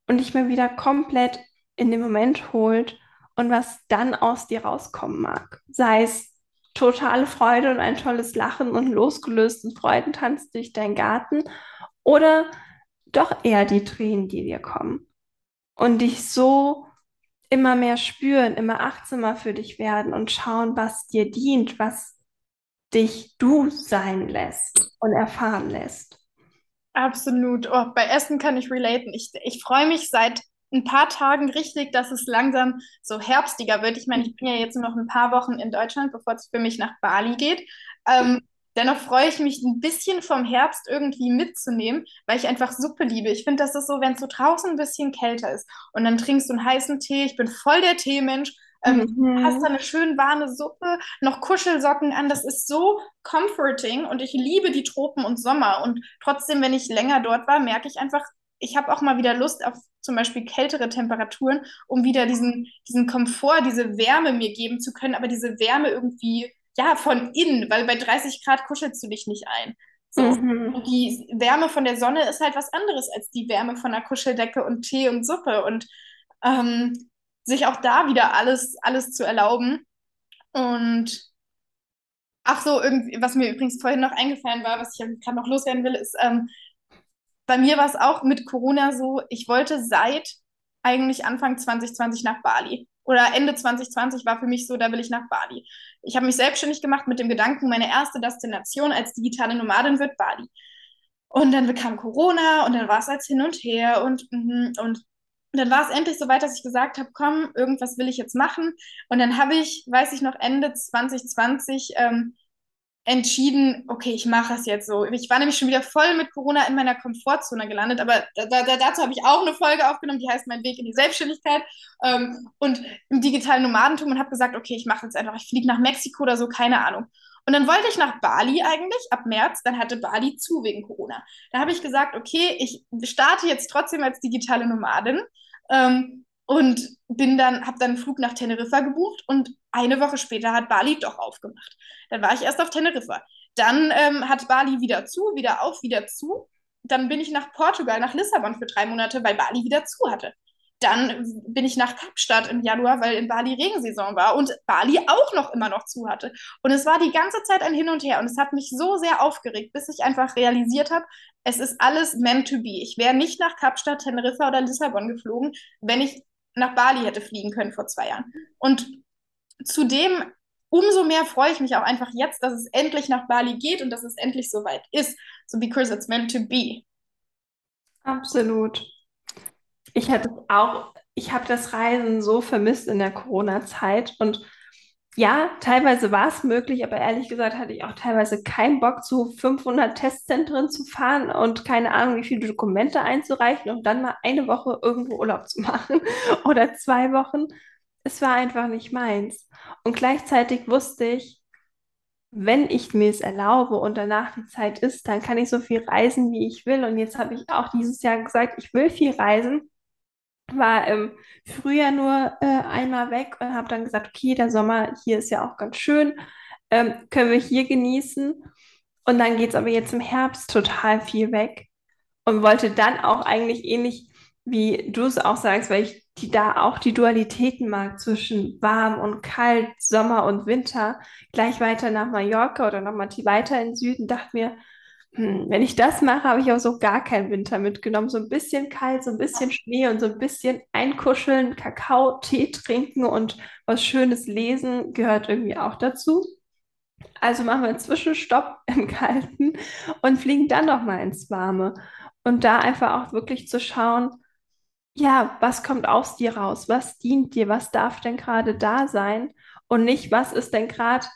und dich mal wieder komplett in den Moment holt und was dann aus dir rauskommen mag. Sei es totale Freude und ein tolles Lachen und losgelösten Freudentanz durch deinen Garten oder doch eher die Tränen, die dir kommen und dich so immer mehr spüren, immer achtsamer für dich werden und schauen, was dir dient, was dich du sein lässt und erfahren lässt. Absolut. Oh, bei Essen kann ich relaten. Ich, ich freue mich seit ein paar Tagen richtig, dass es langsam so herbstiger wird. Ich meine, ich bin ja jetzt nur noch ein paar Wochen in Deutschland, bevor es für mich nach Bali geht. Ähm, dennoch freue ich mich ein bisschen vom Herbst irgendwie mitzunehmen, weil ich einfach Suppe liebe. Ich finde, das ist so, wenn es so draußen ein bisschen kälter ist und dann trinkst du einen heißen Tee. Ich bin voll der Teemensch. Ähm, hast da Mhm. eine schön warme Suppe, noch Kuschelsocken an. Das ist so comforting und ich liebe die Tropen und Sommer. Und trotzdem, wenn ich länger dort war, merke ich einfach, ich habe auch mal wieder Lust auf zum Beispiel kältere Temperaturen, um wieder diesen, diesen Komfort, diese Wärme mir geben zu können, aber diese Wärme irgendwie, ja, von innen, weil bei 30 Grad kuschelst du dich nicht ein. So. Mhm. Die Wärme von der Sonne ist halt was anderes als die Wärme von einer Kuscheldecke und Tee und Suppe. Und ähm, sich auch da wieder alles, alles zu erlauben. Und ach so, irgendwie, was mir übrigens vorhin noch eingefallen war, was ich gerade noch loswerden will, ist, ähm, bei mir war es auch mit Corona so, ich wollte seit eigentlich Anfang 2020 nach Bali. Oder Ende 2020 war für mich so, da will ich nach Bali. Ich habe mich selbstständig gemacht mit dem Gedanken, meine erste Destination als digitale Nomadin wird Bali. Und dann bekam Corona und dann war es als hin und her und, mhm, und dann war es endlich so weit, dass ich gesagt habe, komm, irgendwas will ich jetzt machen. Und dann habe ich, weiß ich noch, Ende 2020 ähm, entschieden, okay, ich mache es jetzt so. Ich war nämlich schon wieder voll mit Corona in meiner Komfortzone gelandet, aber da, da, dazu habe ich auch eine Folge aufgenommen, die heißt Mein Weg in die Selbstständigkeit ähm, und im digitalen Nomadentum und habe gesagt, okay, ich mache jetzt einfach, ich fliege nach Mexiko oder so, keine Ahnung. Und dann wollte ich nach Bali eigentlich ab März, dann hatte Bali zu wegen Corona. Da habe ich gesagt, okay, ich starte jetzt trotzdem als digitale Nomadin. Ähm, und bin dann, habe dann einen Flug nach Teneriffa gebucht und eine Woche später hat Bali doch aufgemacht. Dann war ich erst auf Teneriffa. Dann ähm, hat Bali wieder zu, wieder auf, wieder zu. Dann bin ich nach Portugal, nach Lissabon für drei Monate, weil Bali wieder zu hatte. Dann bin ich nach Kapstadt im Januar, weil in Bali Regensaison war und Bali auch noch immer noch zu hatte. Und es war die ganze Zeit ein Hin und Her und es hat mich so sehr aufgeregt, bis ich einfach realisiert habe, es ist alles meant to be. Ich wäre nicht nach Kapstadt, Teneriffa oder Lissabon geflogen, wenn ich nach Bali hätte fliegen können vor zwei Jahren. Und zudem umso mehr freue ich mich auch einfach jetzt, dass es endlich nach Bali geht und dass es endlich soweit ist. So because it's meant to be. Absolut. Ich hatte auch, ich habe das Reisen so vermisst in der Corona-Zeit und ja, teilweise war es möglich, aber ehrlich gesagt hatte ich auch teilweise keinen Bock, zu 500 Testzentren zu fahren und keine Ahnung, wie viele Dokumente einzureichen und dann mal eine Woche irgendwo Urlaub zu machen oder zwei Wochen. Es war einfach nicht meins. Und gleichzeitig wusste ich, wenn ich mir es erlaube und danach die Zeit ist, dann kann ich so viel reisen, wie ich will. Und jetzt habe ich auch dieses Jahr gesagt, ich will viel reisen war im Frühjahr nur äh, einmal weg und habe dann gesagt, okay, der Sommer hier ist ja auch ganz schön, ähm, können wir hier genießen. Und dann geht es aber jetzt im Herbst total viel weg und wollte dann auch eigentlich ähnlich wie du es auch sagst, weil ich die da auch die Dualitäten mag zwischen warm und kalt, Sommer und Winter, gleich weiter nach Mallorca oder nochmal weiter in den Süden, dachte mir, wenn ich das mache, habe ich auch so gar keinen Winter mitgenommen. So ein bisschen kalt, so ein bisschen Schnee und so ein bisschen einkuscheln, Kakao, Tee trinken und was Schönes lesen gehört irgendwie auch dazu. Also machen wir einen Zwischenstopp im Kalten und fliegen dann nochmal ins Warme. Und da einfach auch wirklich zu schauen, ja, was kommt aus dir raus? Was dient dir? Was darf denn gerade da sein? Und nicht, was ist denn gerade.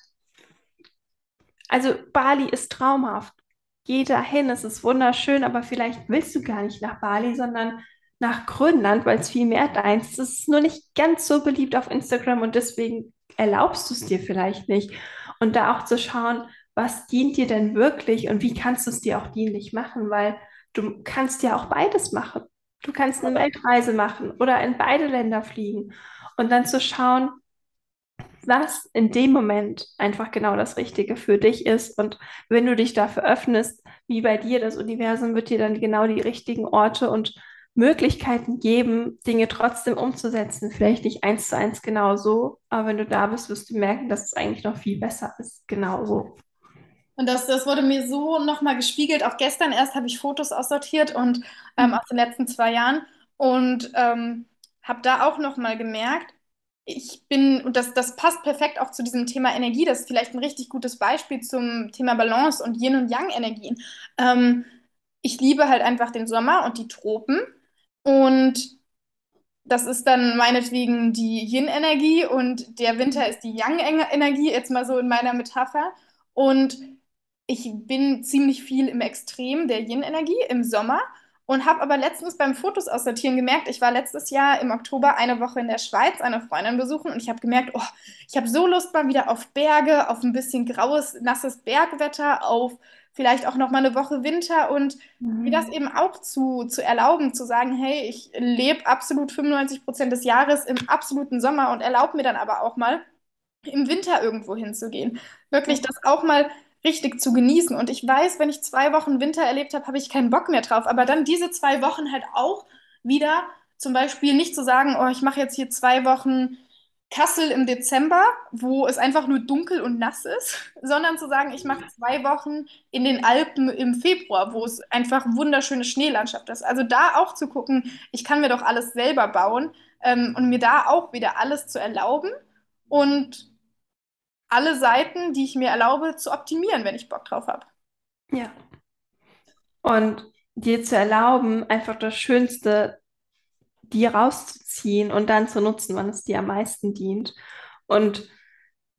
Also Bali ist traumhaft geh dahin, es ist wunderschön, aber vielleicht willst du gar nicht nach Bali, sondern nach Grönland, weil es viel mehr deins ist. Es ist nur nicht ganz so beliebt auf Instagram und deswegen erlaubst du es dir vielleicht nicht. Und da auch zu schauen, was dient dir denn wirklich und wie kannst du es dir auch dienlich machen, weil du kannst ja auch beides machen. Du kannst eine Weltreise machen oder in beide Länder fliegen und dann zu schauen, was in dem Moment einfach genau das Richtige für dich ist. Und wenn du dich dafür öffnest, wie bei dir, das Universum wird dir dann genau die richtigen Orte und Möglichkeiten geben, Dinge trotzdem umzusetzen. Vielleicht nicht eins zu eins genau so, aber wenn du da bist, wirst du merken, dass es eigentlich noch viel besser ist. Genau so. Und das, das wurde mir so nochmal gespiegelt. Auch gestern erst habe ich Fotos aussortiert und ähm, mhm. aus den letzten zwei Jahren und ähm, habe da auch nochmal gemerkt, ich bin, und das, das passt perfekt auch zu diesem Thema Energie, das ist vielleicht ein richtig gutes Beispiel zum Thema Balance und Yin- und Yang-Energien. Ähm, ich liebe halt einfach den Sommer und die Tropen und das ist dann meinetwegen die Yin-Energie und der Winter ist die Yang-Energie, jetzt mal so in meiner Metapher. Und ich bin ziemlich viel im Extrem der Yin-Energie im Sommer und habe aber letztens beim Fotos aussortieren gemerkt, ich war letztes Jahr im Oktober eine Woche in der Schweiz, eine Freundin besuchen und ich habe gemerkt, oh, ich habe so Lust mal wieder auf Berge, auf ein bisschen graues, nasses Bergwetter, auf vielleicht auch noch mal eine Woche Winter und mhm. mir das eben auch zu, zu erlauben, zu sagen, hey, ich lebe absolut 95 Prozent des Jahres im absoluten Sommer und erlaube mir dann aber auch mal im Winter irgendwo hinzugehen. Wirklich das auch mal richtig zu genießen. Und ich weiß, wenn ich zwei Wochen Winter erlebt habe, habe ich keinen Bock mehr drauf. Aber dann diese zwei Wochen halt auch wieder zum Beispiel nicht zu sagen, oh, ich mache jetzt hier zwei Wochen Kassel im Dezember, wo es einfach nur dunkel und nass ist, sondern zu sagen, ich mache zwei Wochen in den Alpen im Februar, wo es einfach wunderschöne Schneelandschaft ist. Also da auch zu gucken, ich kann mir doch alles selber bauen ähm, und mir da auch wieder alles zu erlauben und alle Seiten, die ich mir erlaube, zu optimieren, wenn ich Bock drauf habe. Ja. Und dir zu erlauben, einfach das Schönste dir rauszuziehen und dann zu nutzen, wann es dir am meisten dient. Und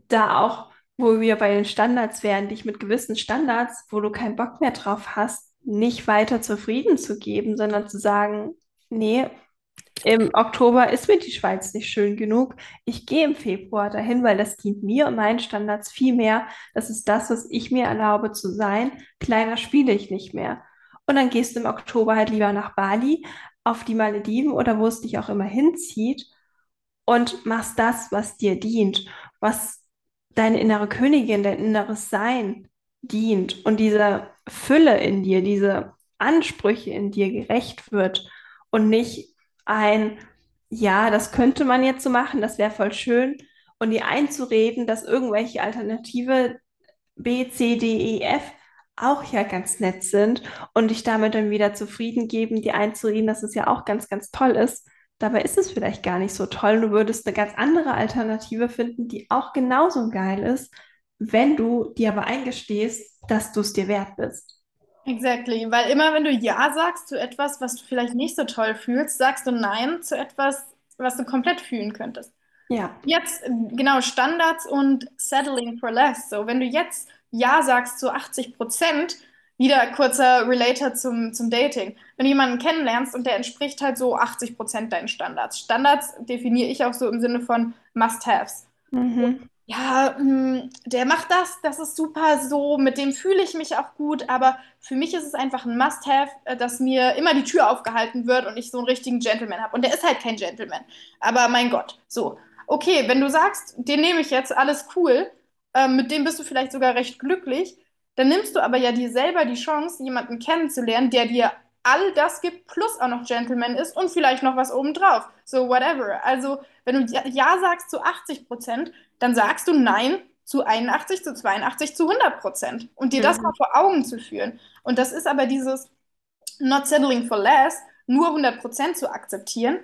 da auch, wo wir bei den Standards wären, dich mit gewissen Standards, wo du keinen Bock mehr drauf hast, nicht weiter zufrieden zu geben, sondern zu sagen, nee, im Oktober ist mir die Schweiz nicht schön genug. Ich gehe im Februar dahin, weil das dient mir und meinen Standards viel mehr. Das ist das, was ich mir erlaube zu sein. Kleiner spiele ich nicht mehr. Und dann gehst du im Oktober halt lieber nach Bali. auf die Malediven oder wo es dich auch immer hinzieht und machst das, was dir dient, was deine innere Königin, dein inneres Sein dient und diese Fülle in dir, diese Ansprüche in dir gerecht wird und nicht ein, ja, das könnte man jetzt so machen, das wäre voll schön und dir einzureden, dass irgendwelche Alternative B, C, D, E, F auch ja ganz nett sind und dich damit dann wieder zufrieden geben, dir einzureden, dass es ja auch ganz, ganz toll ist. Dabei ist es vielleicht gar nicht so toll. Du würdest eine ganz andere Alternative finden, die auch genauso geil ist, wenn du dir aber eingestehst, dass du es dir wert bist. Exactly, weil immer wenn du Ja sagst zu etwas, was du vielleicht nicht so toll fühlst, sagst du Nein zu etwas, was du komplett fühlen könntest. Ja. Jetzt, genau, Standards und Settling for Less. So, wenn du jetzt Ja sagst zu 80 Prozent, wieder kurzer Relator zum, zum Dating. Wenn du jemanden kennenlernst und der entspricht halt so 80 Prozent deinen Standards. Standards definiere ich auch so im Sinne von Must-Haves. Mhm. Ja, mh, der macht das, das ist super so, mit dem fühle ich mich auch gut, aber für mich ist es einfach ein Must-Have, äh, dass mir immer die Tür aufgehalten wird und ich so einen richtigen Gentleman habe. Und der ist halt kein Gentleman. Aber mein Gott, so. Okay, wenn du sagst, den nehme ich jetzt, alles cool, äh, mit dem bist du vielleicht sogar recht glücklich, dann nimmst du aber ja dir selber die Chance, jemanden kennenzulernen, der dir all das gibt, plus auch noch Gentleman ist und vielleicht noch was obendrauf. So, whatever. Also, wenn du Ja sagst zu 80 Prozent, dann sagst du Nein zu 81, zu 82, zu 100 Prozent. Und dir mhm. das mal vor Augen zu führen. Und das ist aber dieses Not settling for less, nur 100 Prozent zu akzeptieren.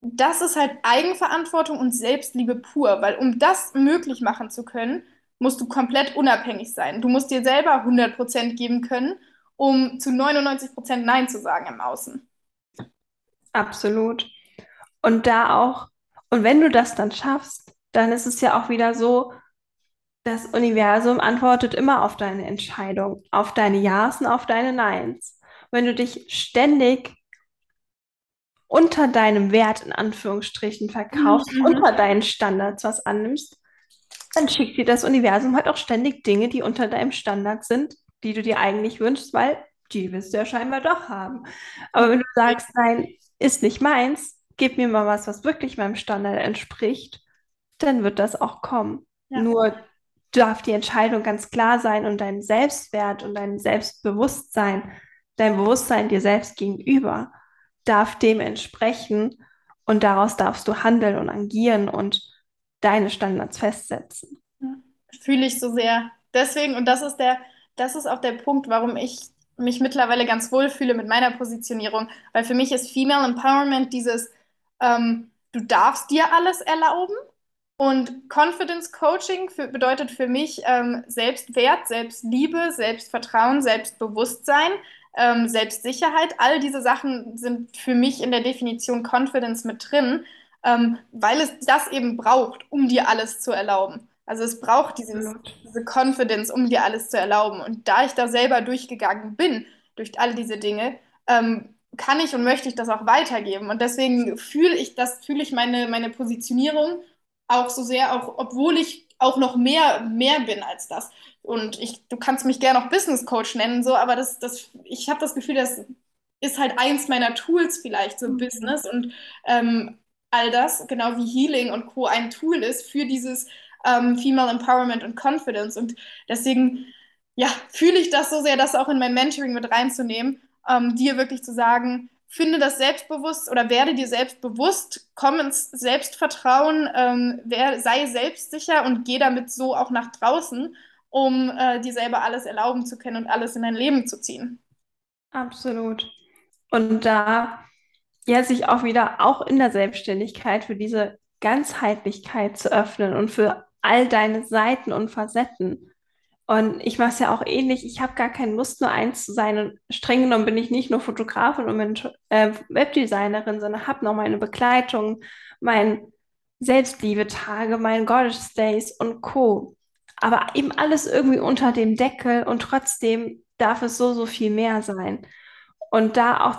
Das ist halt Eigenverantwortung und Selbstliebe pur, weil um das möglich machen zu können, musst du komplett unabhängig sein. Du musst dir selber 100% geben können, um zu 99% Nein zu sagen im Außen. Absolut. Und da auch, und wenn du das dann schaffst, dann ist es ja auch wieder so, das Universum antwortet immer auf deine Entscheidung, auf deine Ja's und auf deine Neins. Wenn du dich ständig unter deinem Wert in Anführungsstrichen verkaufst, mhm. unter deinen Standards was annimmst, dann schickt dir das Universum halt auch ständig Dinge, die unter deinem Standard sind, die du dir eigentlich wünschst, weil die willst du ja scheinbar doch haben. Aber wenn du sagst, nein, ist nicht meins, gib mir mal was, was wirklich meinem Standard entspricht, dann wird das auch kommen. Ja. Nur darf die Entscheidung ganz klar sein und dein Selbstwert und dein Selbstbewusstsein, dein Bewusstsein dir selbst gegenüber darf dem entsprechen und daraus darfst du handeln und agieren und deine Standards festsetzen. Fühle ich so sehr. Deswegen, und das ist der, das ist auch der Punkt, warum ich mich mittlerweile ganz wohl fühle mit meiner Positionierung. Weil für mich ist Female Empowerment dieses, ähm, du darfst dir alles erlauben. Und Confidence Coaching für, bedeutet für mich ähm, Selbstwert, Selbstliebe, Selbstvertrauen, Selbstbewusstsein, ähm, Selbstsicherheit. All diese Sachen sind für mich in der Definition Confidence mit drin ähm, weil es das eben braucht, um dir alles zu erlauben. Also es braucht dieses, diese Confidence, um dir alles zu erlauben. Und da ich da selber durchgegangen bin, durch all diese Dinge, ähm, kann ich und möchte ich das auch weitergeben. Und deswegen fühle ich das, fühle ich meine, meine Positionierung auch so sehr, auch obwohl ich auch noch mehr, mehr bin als das. Und ich, du kannst mich gerne auch Business Coach nennen, so, aber das, das, ich habe das Gefühl, das ist halt eins meiner Tools vielleicht, so mhm. Business. Und ähm, all das, genau wie Healing und Co. ein Tool ist für dieses ähm, Female Empowerment und Confidence. Und deswegen, ja, fühle ich das so sehr, das auch in mein Mentoring mit reinzunehmen, ähm, dir wirklich zu sagen, finde das selbstbewusst oder werde dir selbstbewusst, komm ins Selbstvertrauen, ähm, wer, sei selbstsicher und geh damit so auch nach draußen, um äh, dir selber alles erlauben zu können und alles in dein Leben zu ziehen. Absolut. Und da ja, sich auch wieder auch in der Selbstständigkeit für diese Ganzheitlichkeit zu öffnen und für all deine Seiten und Facetten. Und ich mache es ja auch ähnlich. Ich habe gar keine Lust, nur eins zu sein. Und streng genommen bin ich nicht nur Fotografin und äh, Webdesignerin, sondern habe noch meine Begleitung, mein Selbstliebe-Tage, mein Goddess Days und Co. Aber eben alles irgendwie unter dem Deckel und trotzdem darf es so, so viel mehr sein. Und da auch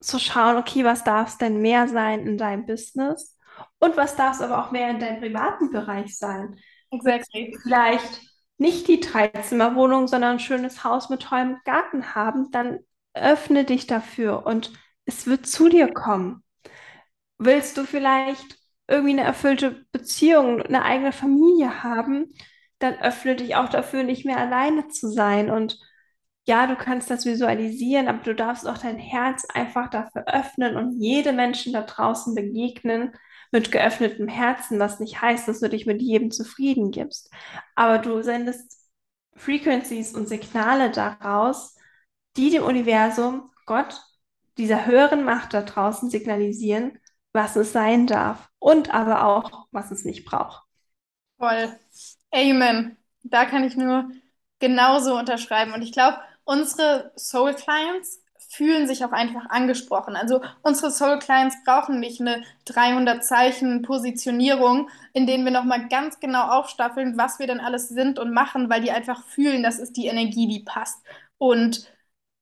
zu schauen, okay, was darf es denn mehr sein in deinem Business und was darf es aber auch mehr in deinem privaten Bereich sein. Exactly. Vielleicht nicht die Dreizimmerwohnung, sondern ein schönes Haus mit tollem Garten haben, dann öffne dich dafür und es wird zu dir kommen. Willst du vielleicht irgendwie eine erfüllte Beziehung, eine eigene Familie haben, dann öffne dich auch dafür, nicht mehr alleine zu sein. Und ja, du kannst das visualisieren, aber du darfst auch dein Herz einfach dafür öffnen und jedem Menschen da draußen begegnen mit geöffnetem Herzen, was nicht heißt, dass du dich mit jedem zufrieden gibst. Aber du sendest Frequencies und Signale daraus, die dem Universum, Gott, dieser höheren Macht da draußen signalisieren, was es sein darf und aber auch, was es nicht braucht. Voll. Amen. Da kann ich nur genauso unterschreiben. Und ich glaube, unsere Soul Clients fühlen sich auch einfach angesprochen. Also unsere Soul Clients brauchen nicht eine 300 Zeichen Positionierung, in denen wir nochmal ganz genau aufstaffeln, was wir denn alles sind und machen, weil die einfach fühlen, das ist die Energie, die passt. Und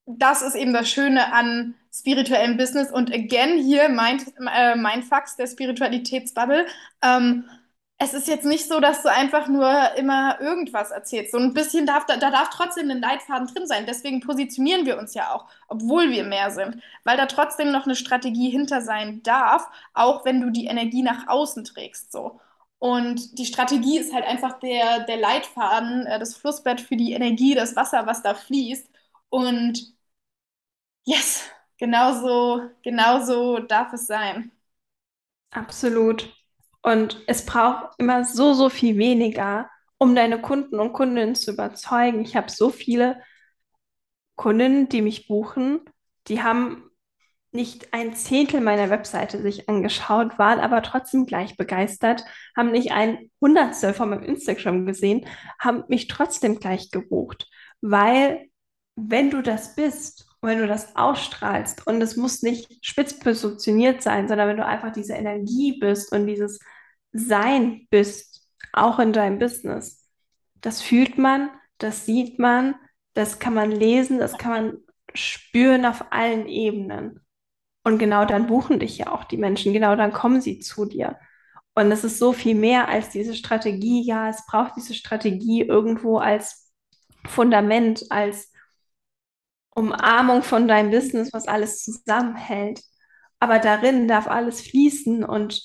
das ist eben das Schöne an spirituellem Business und again hier mein, äh, mein Fax der Spiritualitätsbubble. Ähm, es ist jetzt nicht so, dass du einfach nur immer irgendwas erzählst. So ein bisschen darf, da, da darf trotzdem ein Leitfaden drin sein. Deswegen positionieren wir uns ja auch, obwohl wir mehr sind. Weil da trotzdem noch eine Strategie hinter sein darf, auch wenn du die Energie nach außen trägst. So. Und die Strategie ist halt einfach der, der Leitfaden, äh, das Flussbett für die Energie, das Wasser, was da fließt. Und yes, genauso, genauso darf es sein. Absolut. Und es braucht immer so, so viel weniger, um deine Kunden und Kundinnen zu überzeugen. Ich habe so viele Kundinnen, die mich buchen, die haben nicht ein Zehntel meiner Webseite sich angeschaut, waren aber trotzdem gleich begeistert, haben nicht ein Hundertstel von meinem Instagram gesehen, haben mich trotzdem gleich gebucht. Weil, wenn du das bist wenn du das ausstrahlst und es muss nicht spitz positioniert sein, sondern wenn du einfach diese Energie bist und dieses Sein bist, auch in deinem Business, das fühlt man, das sieht man, das kann man lesen, das kann man spüren auf allen Ebenen. Und genau dann buchen dich ja auch die Menschen, genau dann kommen sie zu dir. Und es ist so viel mehr als diese Strategie. Ja, es braucht diese Strategie irgendwo als Fundament, als Umarmung von deinem Business, was alles zusammenhält. Aber darin darf alles fließen und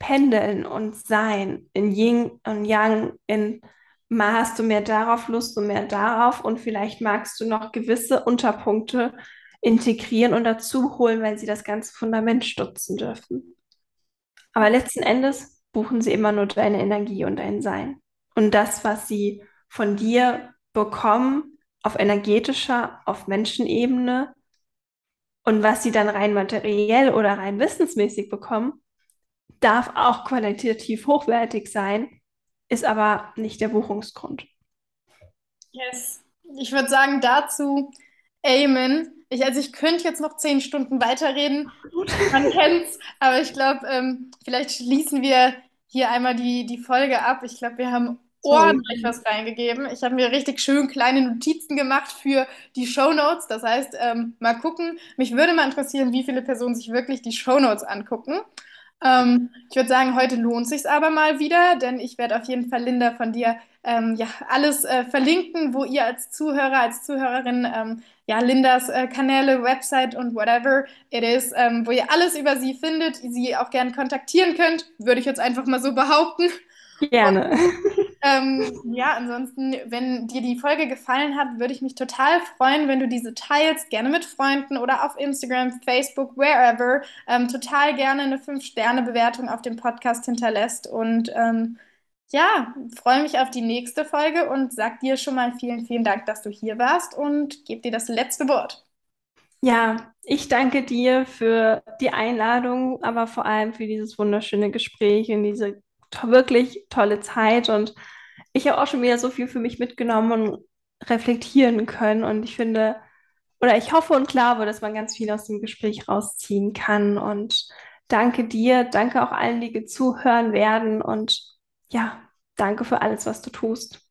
pendeln und sein. In Yin und Yang, in mal hast du mehr darauf Lust und mehr darauf und vielleicht magst du noch gewisse Unterpunkte integrieren und dazu holen, weil sie das ganze Fundament stutzen dürfen. Aber letzten Endes buchen sie immer nur deine Energie und dein Sein. Und das, was sie von dir bekommen, auf energetischer, auf Menschenebene und was sie dann rein materiell oder rein wissensmäßig bekommen, darf auch qualitativ hochwertig sein, ist aber nicht der Buchungsgrund. Yes. Ich würde sagen dazu Amen. Ich, also ich könnte jetzt noch zehn Stunden weiterreden. Man kennt's, aber ich glaube, ähm, vielleicht schließen wir hier einmal die, die Folge ab. Ich glaube, wir haben ordentlich was reingegeben. Ich habe mir richtig schön kleine Notizen gemacht für die Show Notes. Das heißt, ähm, mal gucken. Mich würde mal interessieren, wie viele Personen sich wirklich die Show Notes angucken. Ähm, ich würde sagen, heute lohnt sich aber mal wieder, denn ich werde auf jeden Fall Linda von dir ähm, ja alles äh, verlinken, wo ihr als Zuhörer, als Zuhörerin ähm, ja Lindas äh, Kanäle, Website und whatever it is, ähm, wo ihr alles über sie findet, sie auch gerne kontaktieren könnt, würde ich jetzt einfach mal so behaupten. Gerne. Ähm, ja, ansonsten, wenn dir die Folge gefallen hat, würde ich mich total freuen, wenn du diese teilst, gerne mit Freunden oder auf Instagram, Facebook, wherever. Ähm, total gerne eine 5-Sterne-Bewertung auf dem Podcast hinterlässt. Und ähm, ja, freue mich auf die nächste Folge und sag dir schon mal vielen, vielen Dank, dass du hier warst und gebe dir das letzte Wort. Ja, ich danke dir für die Einladung, aber vor allem für dieses wunderschöne Gespräch und diese wirklich tolle Zeit und ich habe auch schon wieder so viel für mich mitgenommen und reflektieren können und ich finde, oder ich hoffe und glaube, dass man ganz viel aus dem Gespräch rausziehen kann und danke dir, danke auch allen, die zuhören werden und ja, danke für alles, was du tust.